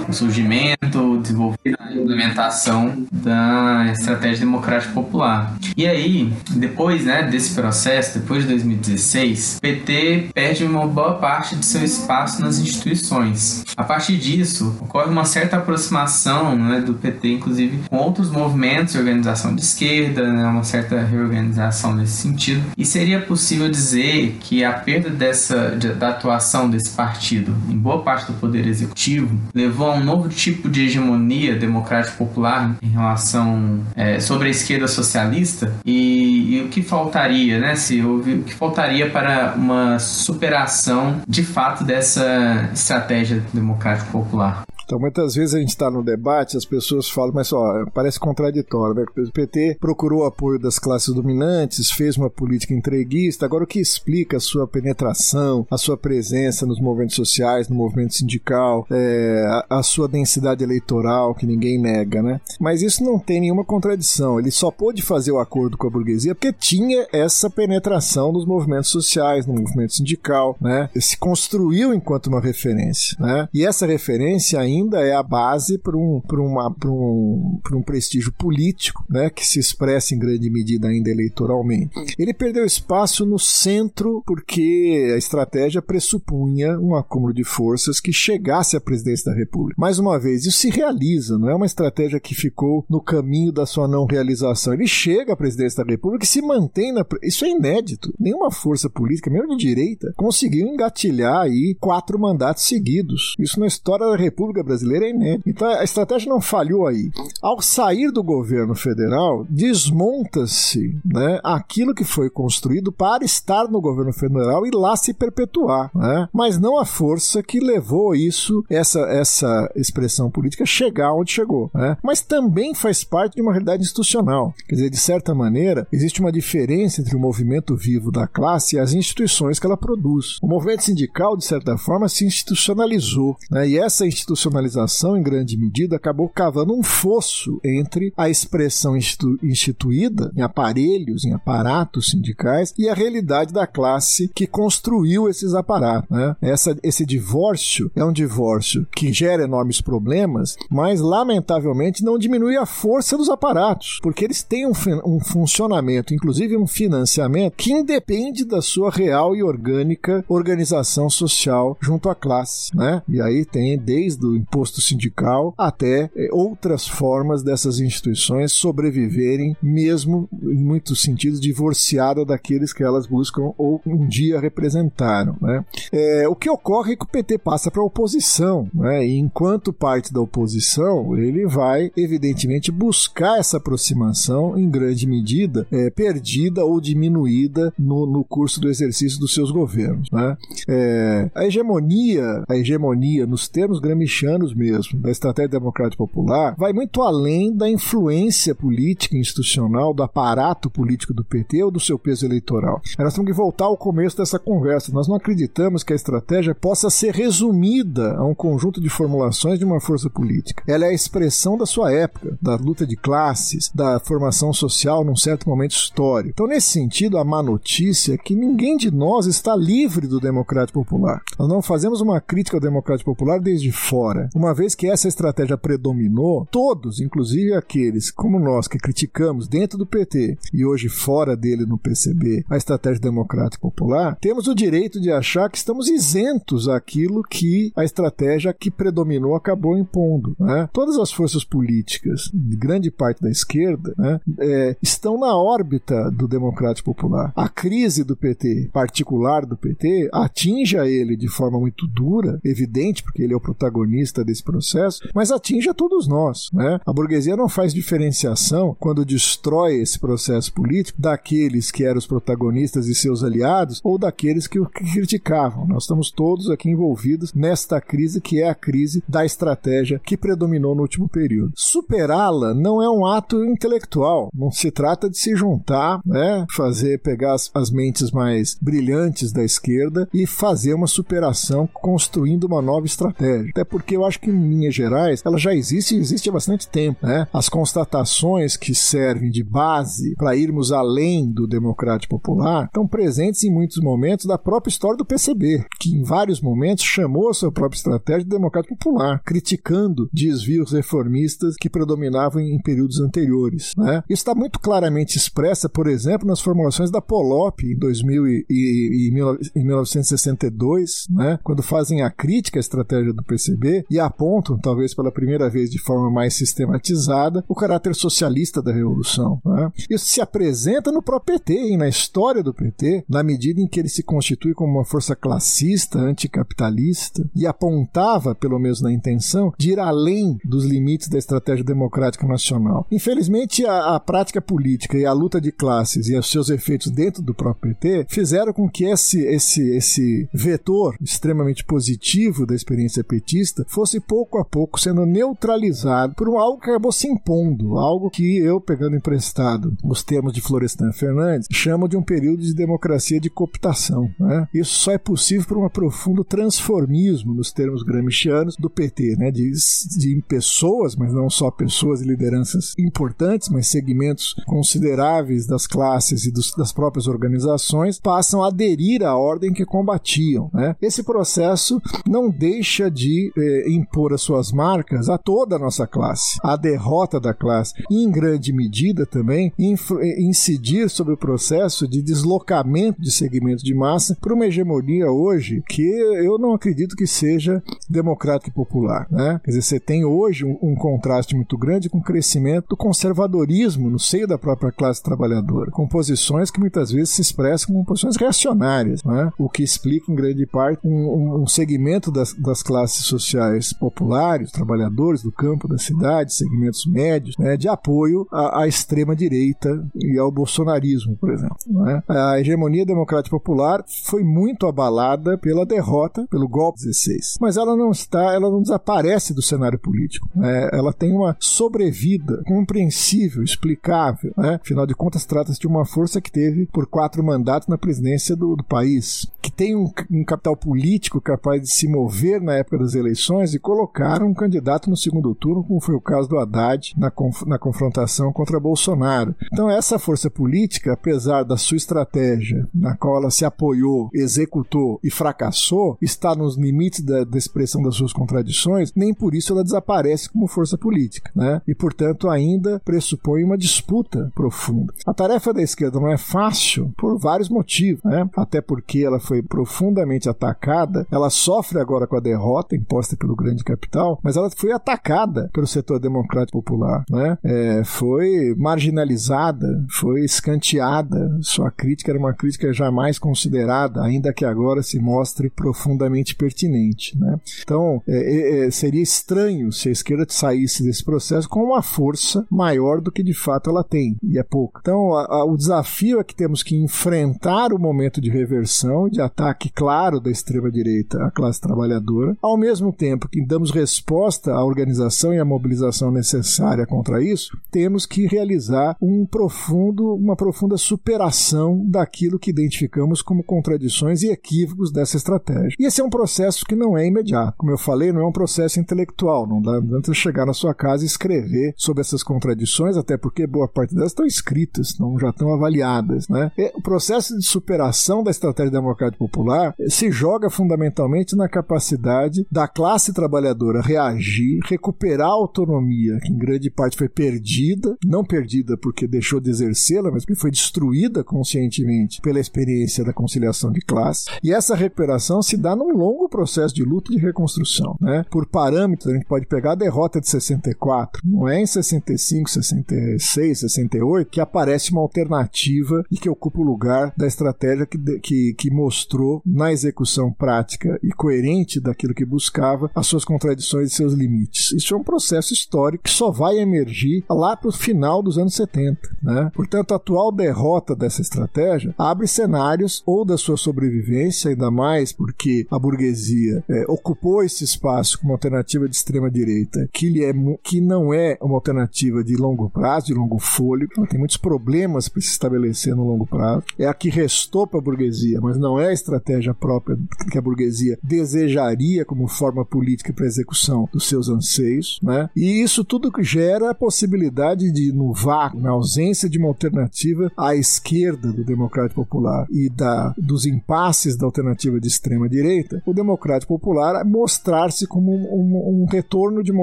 o surgimento desenvolvido na implementação da estratégia democrática popular. E aí, depois né, desse processo, depois de 2016, o PT perde uma boa parte de seu espaço nas instituições. A partir disso, ocorre uma certa aproximação né, do PT, inclusive, com outros movimentos organização de esquerda, né, uma certa reorganização nesse sentido. E seria possível dizer que a perda dessa, da atuação desse partido em boa parte do poder executivo levou a um novo tipo de hegemonia democrática popular em relação é, sobre a esquerda socialista e, e, o que faltaria, né? Se houve, o que faltaria para uma superação de fato dessa estratégia democrática popular? Então, muitas vezes a gente está no debate, as pessoas falam, mas ó, parece contraditório, né? O PT procurou apoio das classes dominantes, fez uma política entreguista. Agora, o que explica a sua penetração, a sua presença nos movimentos sociais, no movimento sindical, é, a, a, sua densidade eleitoral, que ninguém nega, né? Mas isso não tem nenhuma contradição. Ele só pôde fazer o acordo com a burguesia porque tinha essa penetração nos movimentos sociais, no movimento sindical, né? Ele se construiu enquanto uma referência, né? E essa referência ainda ainda é a base para um, uma, um, um prestígio político, né, que se expressa em grande medida ainda eleitoralmente. Ele perdeu espaço no centro porque a estratégia pressupunha um acúmulo de forças que chegasse à presidência da República. Mais uma vez, isso se realiza, não é uma estratégia que ficou no caminho da sua não realização. Ele chega à presidência da República e se mantém na. Isso é inédito. Nenhuma força política, mesmo de direita, conseguiu engatilhar aí quatro mandatos seguidos. Isso na história da República brasileira é inédito. Então a estratégia não falhou aí. Ao sair do governo federal, desmonta-se né, aquilo que foi construído para estar no governo federal e lá se perpetuar. Né? Mas não a força que levou isso, essa, essa expressão política, chegar onde chegou. Né? Mas também faz parte de uma realidade institucional. Quer dizer, de certa maneira, existe uma diferença entre o movimento vivo da classe e as instituições que ela produz. O movimento sindical, de certa forma, se institucionalizou. Né? E essa institucionalização institucionalização, em grande medida, acabou cavando um fosso entre a expressão institu instituída em aparelhos, em aparatos sindicais, e a realidade da classe que construiu esses aparatos. Né? Essa, esse divórcio é um divórcio que gera enormes problemas, mas lamentavelmente não diminui a força dos aparatos, porque eles têm um, um funcionamento, inclusive um financiamento, que independe da sua real e orgânica organização social junto à classe. Né? E aí tem desde o imposto sindical, até é, outras formas dessas instituições sobreviverem, mesmo em muitos sentidos divorciada daqueles que elas buscam ou um dia representaram. Né? É, o que ocorre é que o PT passa para a oposição, né? e enquanto parte da oposição, ele vai, evidentemente, buscar essa aproximação em grande medida é, perdida ou diminuída no, no curso do exercício dos seus governos. Né? É, a hegemonia, a hegemonia nos termos gramscianos anos mesmo, da estratégia democrática popular, vai muito além da influência política e institucional do aparato político do PT ou do seu peso eleitoral. nós temos que voltar ao começo dessa conversa. Nós não acreditamos que a estratégia possa ser resumida a um conjunto de formulações de uma força política. Ela é a expressão da sua época, da luta de classes, da formação social num certo momento histórico. Então, nesse sentido, a má notícia é que ninguém de nós está livre do democrático popular. Nós não fazemos uma crítica ao democrático popular desde fora uma vez que essa estratégia predominou, todos, inclusive aqueles como nós que criticamos dentro do PT e hoje fora dele no PCB a estratégia democrática popular, temos o direito de achar que estamos isentos àquilo que a estratégia que predominou acabou impondo. Né? Todas as forças políticas, grande parte da esquerda, né, é, estão na órbita do democrático popular. A crise do PT, particular do PT, atinge a ele de forma muito dura, evidente, porque ele é o protagonista desse processo, mas atinge a todos nós. Né? A burguesia não faz diferenciação quando destrói esse processo político daqueles que eram os protagonistas e seus aliados ou daqueles que o criticavam. Nós estamos todos aqui envolvidos nesta crise que é a crise da estratégia que predominou no último período. Superá-la não é um ato intelectual, não se trata de se juntar, né, fazer pegar as, as mentes mais brilhantes da esquerda e fazer uma superação construindo uma nova estratégia. Até porque eu acho que em linhas gerais ela já existe e existe há bastante tempo. Né? As constatações que servem de base para irmos além do democrático popular estão presentes em muitos momentos da própria história do PCB, que em vários momentos chamou a sua própria estratégia de democrático popular, criticando desvios reformistas que predominavam em períodos anteriores. Né? Isso está muito claramente expressa, por exemplo, nas formulações da Polop em 2000 e, e, e, em 1962, né? quando fazem a crítica à estratégia do PCB e apontam, talvez pela primeira vez de forma mais sistematizada, o caráter socialista da revolução. Né? Isso se apresenta no próprio PT, hein? na história do PT, na medida em que ele se constitui como uma força classista, anticapitalista e apontava, pelo menos na intenção, de ir além dos limites da estratégia democrática nacional. Infelizmente, a, a prática política e a luta de classes e os seus efeitos dentro do próprio PT fizeram com que esse, esse, esse vetor extremamente positivo da experiência petista fosse pouco a pouco sendo neutralizado por algo que acabou se impondo, algo que eu, pegando emprestado os termos de Florestan Fernandes, chamo de um período de democracia de cooptação. Né? Isso só é possível por um profundo transformismo, nos termos gramscianos, do PT, né? de, de pessoas, mas não só pessoas e lideranças importantes, mas segmentos consideráveis das classes e dos, das próprias organizações passam a aderir à ordem que combatiam. Né? Esse processo não deixa de eh, impor as suas marcas a toda a nossa classe, a derrota da classe, e em grande medida também incidir sobre o processo de deslocamento de segmentos de massa para uma hegemonia hoje que eu não acredito que seja democrática e popular. Né? Quer dizer, você tem hoje um, um contraste muito grande com o crescimento do conservadorismo no seio da própria classe trabalhadora, com posições que muitas vezes se expressam como posições reacionárias, né? o que explica em grande parte um, um segmento das, das, classes sociais populares, trabalhadores do campo, da cidade, segmentos médios, né? de apoio à, à extrema-direita e ao bolsonarismo, por exemplo. Né? A hegemonia democrática popular foi muito abalada pela derrota, pelo golpe 16, mas ela não está, ela não desaparece do cenário político. Né? Ela tem uma sobrevida compreensível, explicável. Né? Afinal de contas, trata-se de uma força que teve por quatro mandatos na presidência do, do país, que tem um, um, capital político capaz de se mover na época das eleições e colocar um candidato no segundo turno, como foi o caso do Haddad na, conf, na confrontação contra Bolsonaro. Então, essa força política, apesar da sua estratégia, na qual ela se apoiou, executou e fracassou, está nos limites da, da expressão das suas contradições, nem por isso ela desaparece como força política. Né? E, portanto, ainda pressupõe uma disputa profunda. A tarefa da esquerda não é fácil por vários motivos, né? até porque ela foi profundamente atacada, ela sofre agora com a derrota imposta pelo grande capital, mas ela foi atacada pelo setor democrático popular, né? É, foi marginalizada, foi escanteada, sua crítica era uma crítica jamais considerada, ainda que agora se mostre profundamente pertinente, né? Então, é, é, é seria estranho se a esquerda saísse desse processo com uma força maior do que de fato ela tem, e é pouco. Então, a, a, o desafio é que temos que enfrentar o momento de reversão, de ataque claro da extrema-direita à classe trabalhadora, ao mesmo tempo que damos resposta à organização e à mobilização necessária contra isso, temos que realizar um profundo, uma profunda superação daquilo que identificamos como contradições e equívocos dessa estratégia. E esse é um processo que não é imediato. Como eu falei, não é um processo intelectual, não dá antes chegar na sua casa e escrever sobre essas contradições, até porque boa parte delas estão escritas, não já estão avaliadas. Né? E o processo de superação da estratégia democrática popular se joga fundamentalmente na capacidade da classe trabalhadora reagir, recuperar a autonomia, que em grande parte foi perdida, não perdida porque deixou de exercê-la, mas porque foi destruída conscientemente pela experiência da conciliação de classe. E essa recuperação se dá num longo processo de luta e de reconstrução. Né? Por parâmetros, a gente pode pegar a derrota de 64, não é em 65, 66, 68 que aparece uma alternativa e que ocupa o lugar da estratégia que, que, que mostrou na execução prática e coerente daquilo que buscava as suas contradições e seus limites. Isso é um processo histórico que só vai emergir lá para o final dos anos 70. Né? Portanto, a atual derrota dessa estratégia abre cenários ou da sua sobrevivência, ainda mais porque a burguesia é, ocupou esse espaço como alternativa de extrema direita, que, lhe é, que não é uma alternativa de longo prazo, de longo fôlego, ela tem muitos problemas para se estabelecer no longo prazo. É a que restou para a burguesia, mas não é a estratégia própria que a burguesia desejaria como forma política política para execução dos seus anseios, né? E isso tudo gera a possibilidade de, no vácuo, na ausência de uma alternativa à esquerda do Democrático Popular e da, dos impasses da alternativa de extrema direita, o Democrático Popular mostrar-se como um, um, um retorno de uma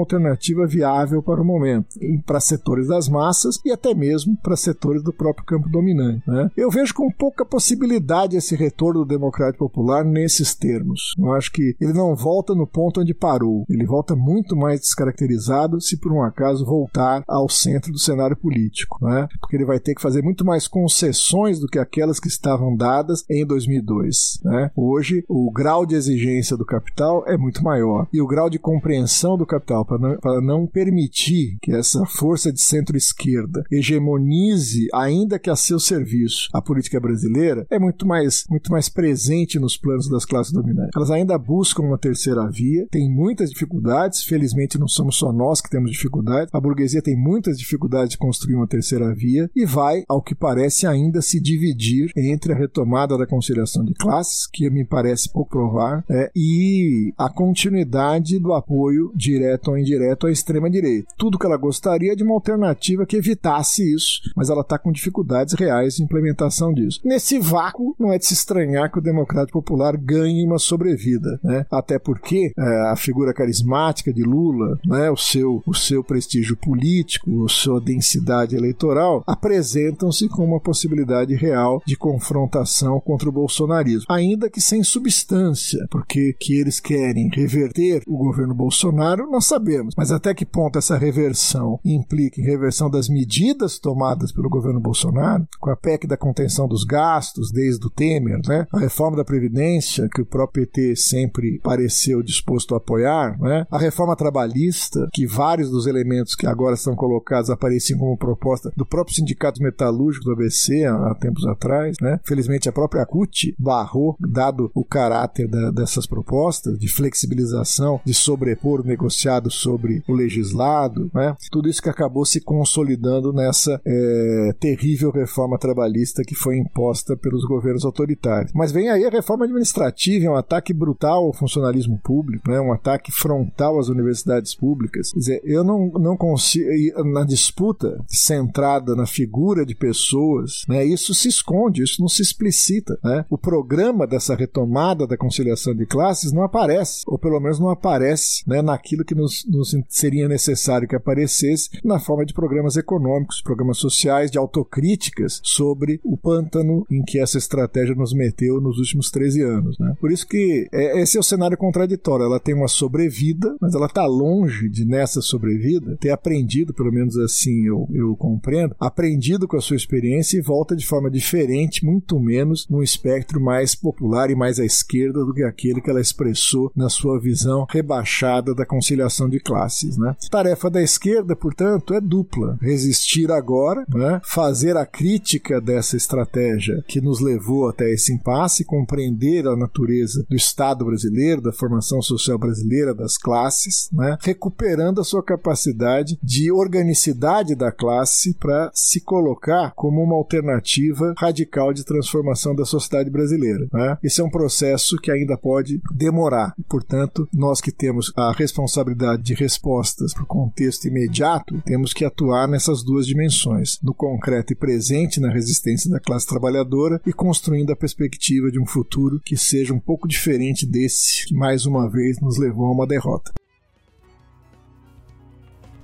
alternativa viável para o momento, para setores das massas e até mesmo para setores do próprio campo dominante. Né? Eu vejo com pouca possibilidade esse retorno do Democrático Popular nesses termos. Eu acho que ele não volta no ponto onde parou, ele volta muito mais descaracterizado se por um acaso voltar ao centro do cenário político, né? porque ele vai ter que fazer muito mais concessões do que aquelas que estavam dadas em 2002. Né? Hoje, o grau de exigência do capital é muito maior e o grau de compreensão do capital para não, não permitir que essa força de centro-esquerda hegemonize, ainda que a seu serviço, a política brasileira, é muito mais, muito mais presente nos planos das classes dominantes. Elas ainda buscam uma terceira via, tem muitas dificuldades, felizmente não somos só nós que temos dificuldades, a burguesia tem muitas dificuldades de construir uma terceira via e vai, ao que parece, ainda se dividir entre a retomada da conciliação de classes, que me parece pouco provável, é, e a continuidade do apoio direto ou indireto à extrema-direita. Tudo que ela gostaria é de uma alternativa que evitasse isso, mas ela está com dificuldades reais de implementação disso. Nesse vácuo, não é de se estranhar que o Democrático Popular ganhe uma sobrevida, né? até porque é, a figura carismática de Lula, né, o, seu, o seu prestígio político, a sua densidade eleitoral, apresentam-se como uma possibilidade real de confrontação contra o bolsonarismo, ainda que sem substância, porque que eles querem reverter o governo Bolsonaro, nós sabemos, mas até que ponto essa reversão implica em reversão das medidas tomadas pelo governo Bolsonaro, com a PEC da contenção dos gastos, desde o Temer, né? a reforma da Previdência, que o próprio PT sempre pareceu disposto a apoiar, né? a reforma trabalhista, que vários dos elementos que agora são colocados apareciam como proposta do próprio Sindicato Metalúrgico do ABC há, há tempos atrás. Né? Felizmente, a própria CUT barrou, dado o caráter da, dessas propostas de flexibilização, de sobrepor o negociado sobre o legislado, né? tudo isso que acabou se consolidando nessa é, terrível reforma trabalhista que foi imposta pelos governos autoritários. Mas vem aí a reforma administrativa, é um ataque brutal ao funcionalismo público, né? Um ataque frontal às universidades públicas. Quer dizer, eu não, não consigo, na disputa centrada na figura de pessoas, né? isso se esconde, isso não se explicita. Né? O programa dessa retomada da conciliação de classes não aparece, ou pelo menos não aparece né, naquilo que nos, nos seria necessário que aparecesse na forma de programas econômicos, programas sociais, de autocríticas sobre o pântano em que essa estratégia nos meteu nos últimos 13 anos. Né? Por isso que é, esse é o cenário contraditório. Ela tem uma sobrevida, mas ela está longe de, nessa sobrevida, ter aprendido, pelo menos assim eu, eu compreendo, aprendido com a sua experiência e volta de forma diferente, muito menos num espectro mais popular e mais à esquerda do que aquele que ela expressou na sua visão rebaixada da conciliação de classes. Né? Tarefa da esquerda, portanto, é dupla: resistir agora, né? fazer a crítica dessa estratégia que nos levou até esse impasse, compreender a natureza do Estado brasileiro, da formação social brasileira, das classes, né? recuperando a sua capacidade de organicidade da classe para se colocar como uma alternativa radical de transformação da sociedade brasileira. Né? Esse é um processo que ainda pode demorar. Portanto, nós que temos a responsabilidade de respostas para o contexto imediato, temos que atuar nessas duas dimensões, no concreto e presente na resistência da classe trabalhadora e construindo a perspectiva de um futuro que seja um pouco diferente desse que mais uma vez nos levou a uma derrota.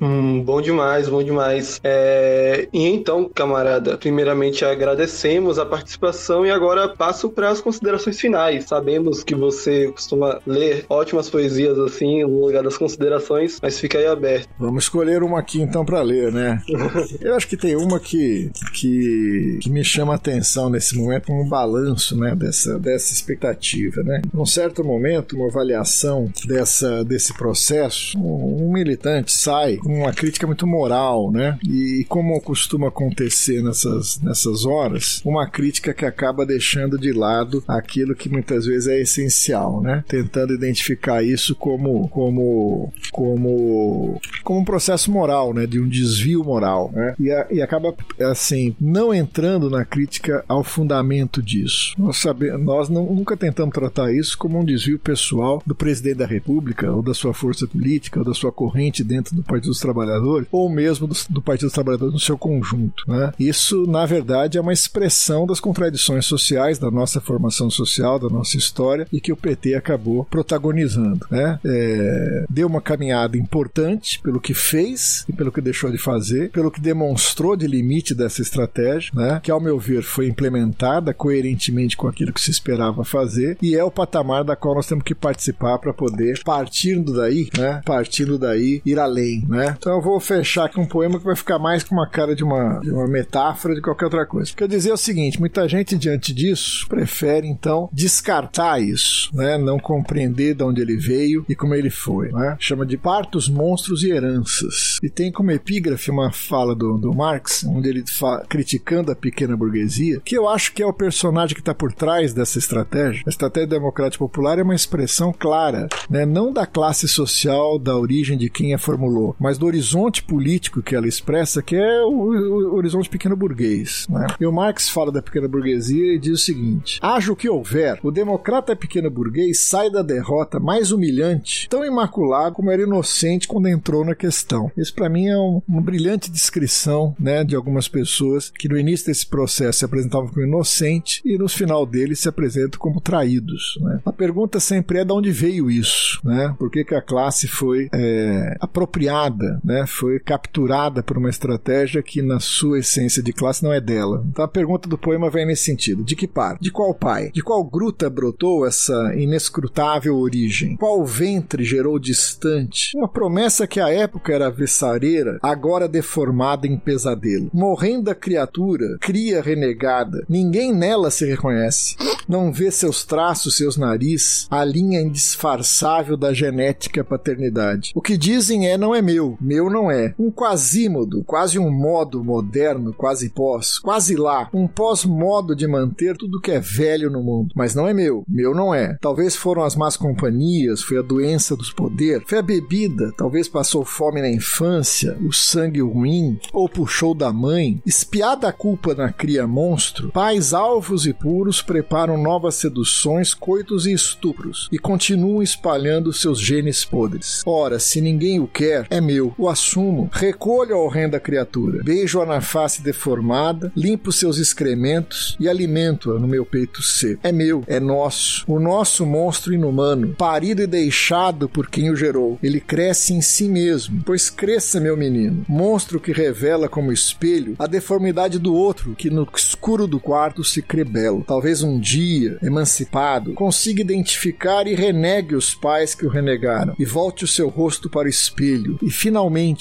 Hum, bom demais, bom demais. É... E então, camarada, primeiramente agradecemos a participação e agora passo para as considerações finais. Sabemos que você costuma ler ótimas poesias assim no lugar das considerações, mas fica aí aberto. Vamos escolher uma aqui então para ler, né? Eu acho que tem uma que, que, que me chama a atenção nesse momento, um balanço, né, dessa, dessa expectativa, né? Num certo momento, uma avaliação dessa, desse processo, um, um militante sai com uma crítica muito moral, né? E como costuma acontecer nessas, nessas horas, uma crítica que acaba deixando de lado aquilo que muitas vezes é essencial, né? Tentando identificar isso como como como como um processo moral, né? De um desvio moral, né? E, a, e acaba assim não entrando na crítica ao fundamento disso. Nós sabemos, nós não, nunca tentamos tratar isso como um desvio pessoal do presidente da República ou da sua força política ou da sua corrente dentro do Partido Trabalhadores ou mesmo do, do Partido dos Trabalhadores no seu conjunto, né? Isso na verdade é uma expressão das contradições sociais da nossa formação social, da nossa história e que o PT acabou protagonizando, né? É, deu uma caminhada importante pelo que fez e pelo que deixou de fazer, pelo que demonstrou de limite dessa estratégia, né? Que ao meu ver foi implementada coerentemente com aquilo que se esperava fazer e é o patamar da qual nós temos que participar para poder partindo daí, né? Partindo daí ir além, né? Então eu vou fechar aqui um poema que vai ficar mais com uma cara de uma, de uma metáfora de qualquer outra coisa. Quer dizer o seguinte, muita gente diante disso prefere então descartar isso, né? Não compreender de onde ele veio e como ele foi, né? Chama de partos, monstros e heranças. E tem como epígrafe uma fala do, do Marx, onde ele fala, criticando a pequena burguesia, que eu acho que é o personagem que está por trás dessa estratégia. A estratégia democrática popular é uma expressão clara, né? não da classe social, da origem de quem a formulou, mas do horizonte político que ela expressa, que é o, o horizonte pequeno burguês. Né? E o Marx fala da pequena burguesia e diz o seguinte: haja o que houver, o democrata pequeno burguês sai da derrota mais humilhante, tão imaculado como era inocente quando entrou na questão. Isso para mim é um, uma brilhante descrição né, de algumas pessoas que no início desse processo se apresentavam como inocente e no final dele se apresentam como traídos. Né? A pergunta sempre é de onde veio isso, né? Por que, que a classe foi é, apropriada, né? Foi capturada por uma estratégia que na sua essência de classe não é dela. Então a pergunta do poema vem nesse sentido: de que par? De qual pai? De qual gruta brotou essa inescrutável origem? Qual ventre gerou distante? Uma promessa que à época era vessareira, agora deformada em pesadelo. Morrendo a criatura, cria renegada, ninguém nela se reconhece. Não vê seus traços, seus nariz, a linha indisfarçável da genética paternidade. O que dizem é não é meu, meu não é. Um quasímodo, quase um modo moderno, quase pós, quase lá, um pós-modo de manter tudo que é velho no mundo. Mas não é meu, meu não é. Talvez foram as más companhias, foi a doença dos poder, foi a bebida, talvez passou fome na infância, o sangue ruim, ou puxou da mãe. Espiada a culpa na cria monstro, pais alvos e puros preparam novas seduções, coitos e estupros, e continuam espalhando seus genes podres. Ora, se ninguém o quer, é meu, o assumo, recolho a horrenda criatura, beijo-a na face deformada, limpo seus excrementos e alimento-a no meu peito seco. É meu, é nosso, o nosso monstro inumano, parido e deixado por quem o gerou. Ele cresce em si mesmo, pois cresça, meu menino, monstro que revela como espelho a deformidade do outro, que no escuro do quarto se crê belo. Talvez um dia, emancipado, consiga identificar e renegue os pais que o renegaram, e volte o seu rosto para o espelho, e finalmente,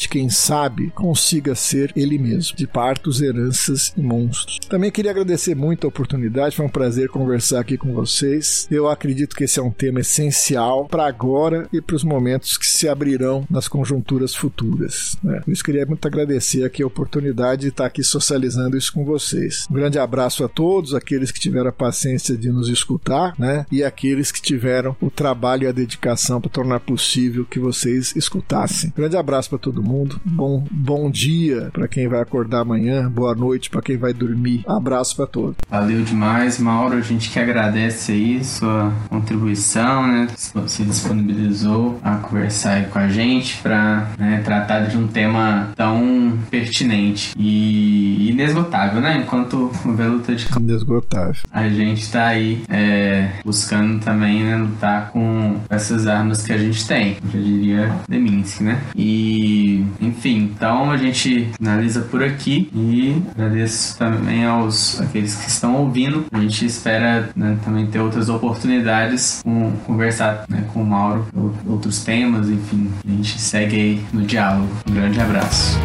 quem sabe, consiga ser ele mesmo, de partos, heranças e monstros. Também queria agradecer muito a oportunidade, foi um prazer conversar aqui com vocês. Eu acredito que esse é um tema essencial para agora e para os momentos que se abrirão nas conjunturas futuras. Né? Por isso queria muito agradecer aqui a oportunidade de estar aqui socializando isso com vocês. Um grande abraço a todos, aqueles que tiveram a paciência de nos escutar, né? E aqueles que tiveram o trabalho e a dedicação para tornar possível que vocês escutassem. Grande abraço para todo mundo. Bom, bom dia para quem vai acordar amanhã. Boa noite para quem vai dormir. Abraço para todos. Valeu demais, Mauro. A gente que agradece aí sua contribuição, né? Se disponibilizou a conversar aí com a gente para né, tratar de um tema tão pertinente e inesgotável, né? Enquanto o Veluta de Inesgotável. A gente tá aí é, buscando também né, lutar com essas armas que a gente tem, eu diria Leminski, né? Enfim, então a gente finaliza por aqui e agradeço também aos aqueles que estão ouvindo. A gente espera né, também ter outras oportunidades com conversar né, com o Mauro outros temas, enfim. A gente segue aí no diálogo. Um grande abraço.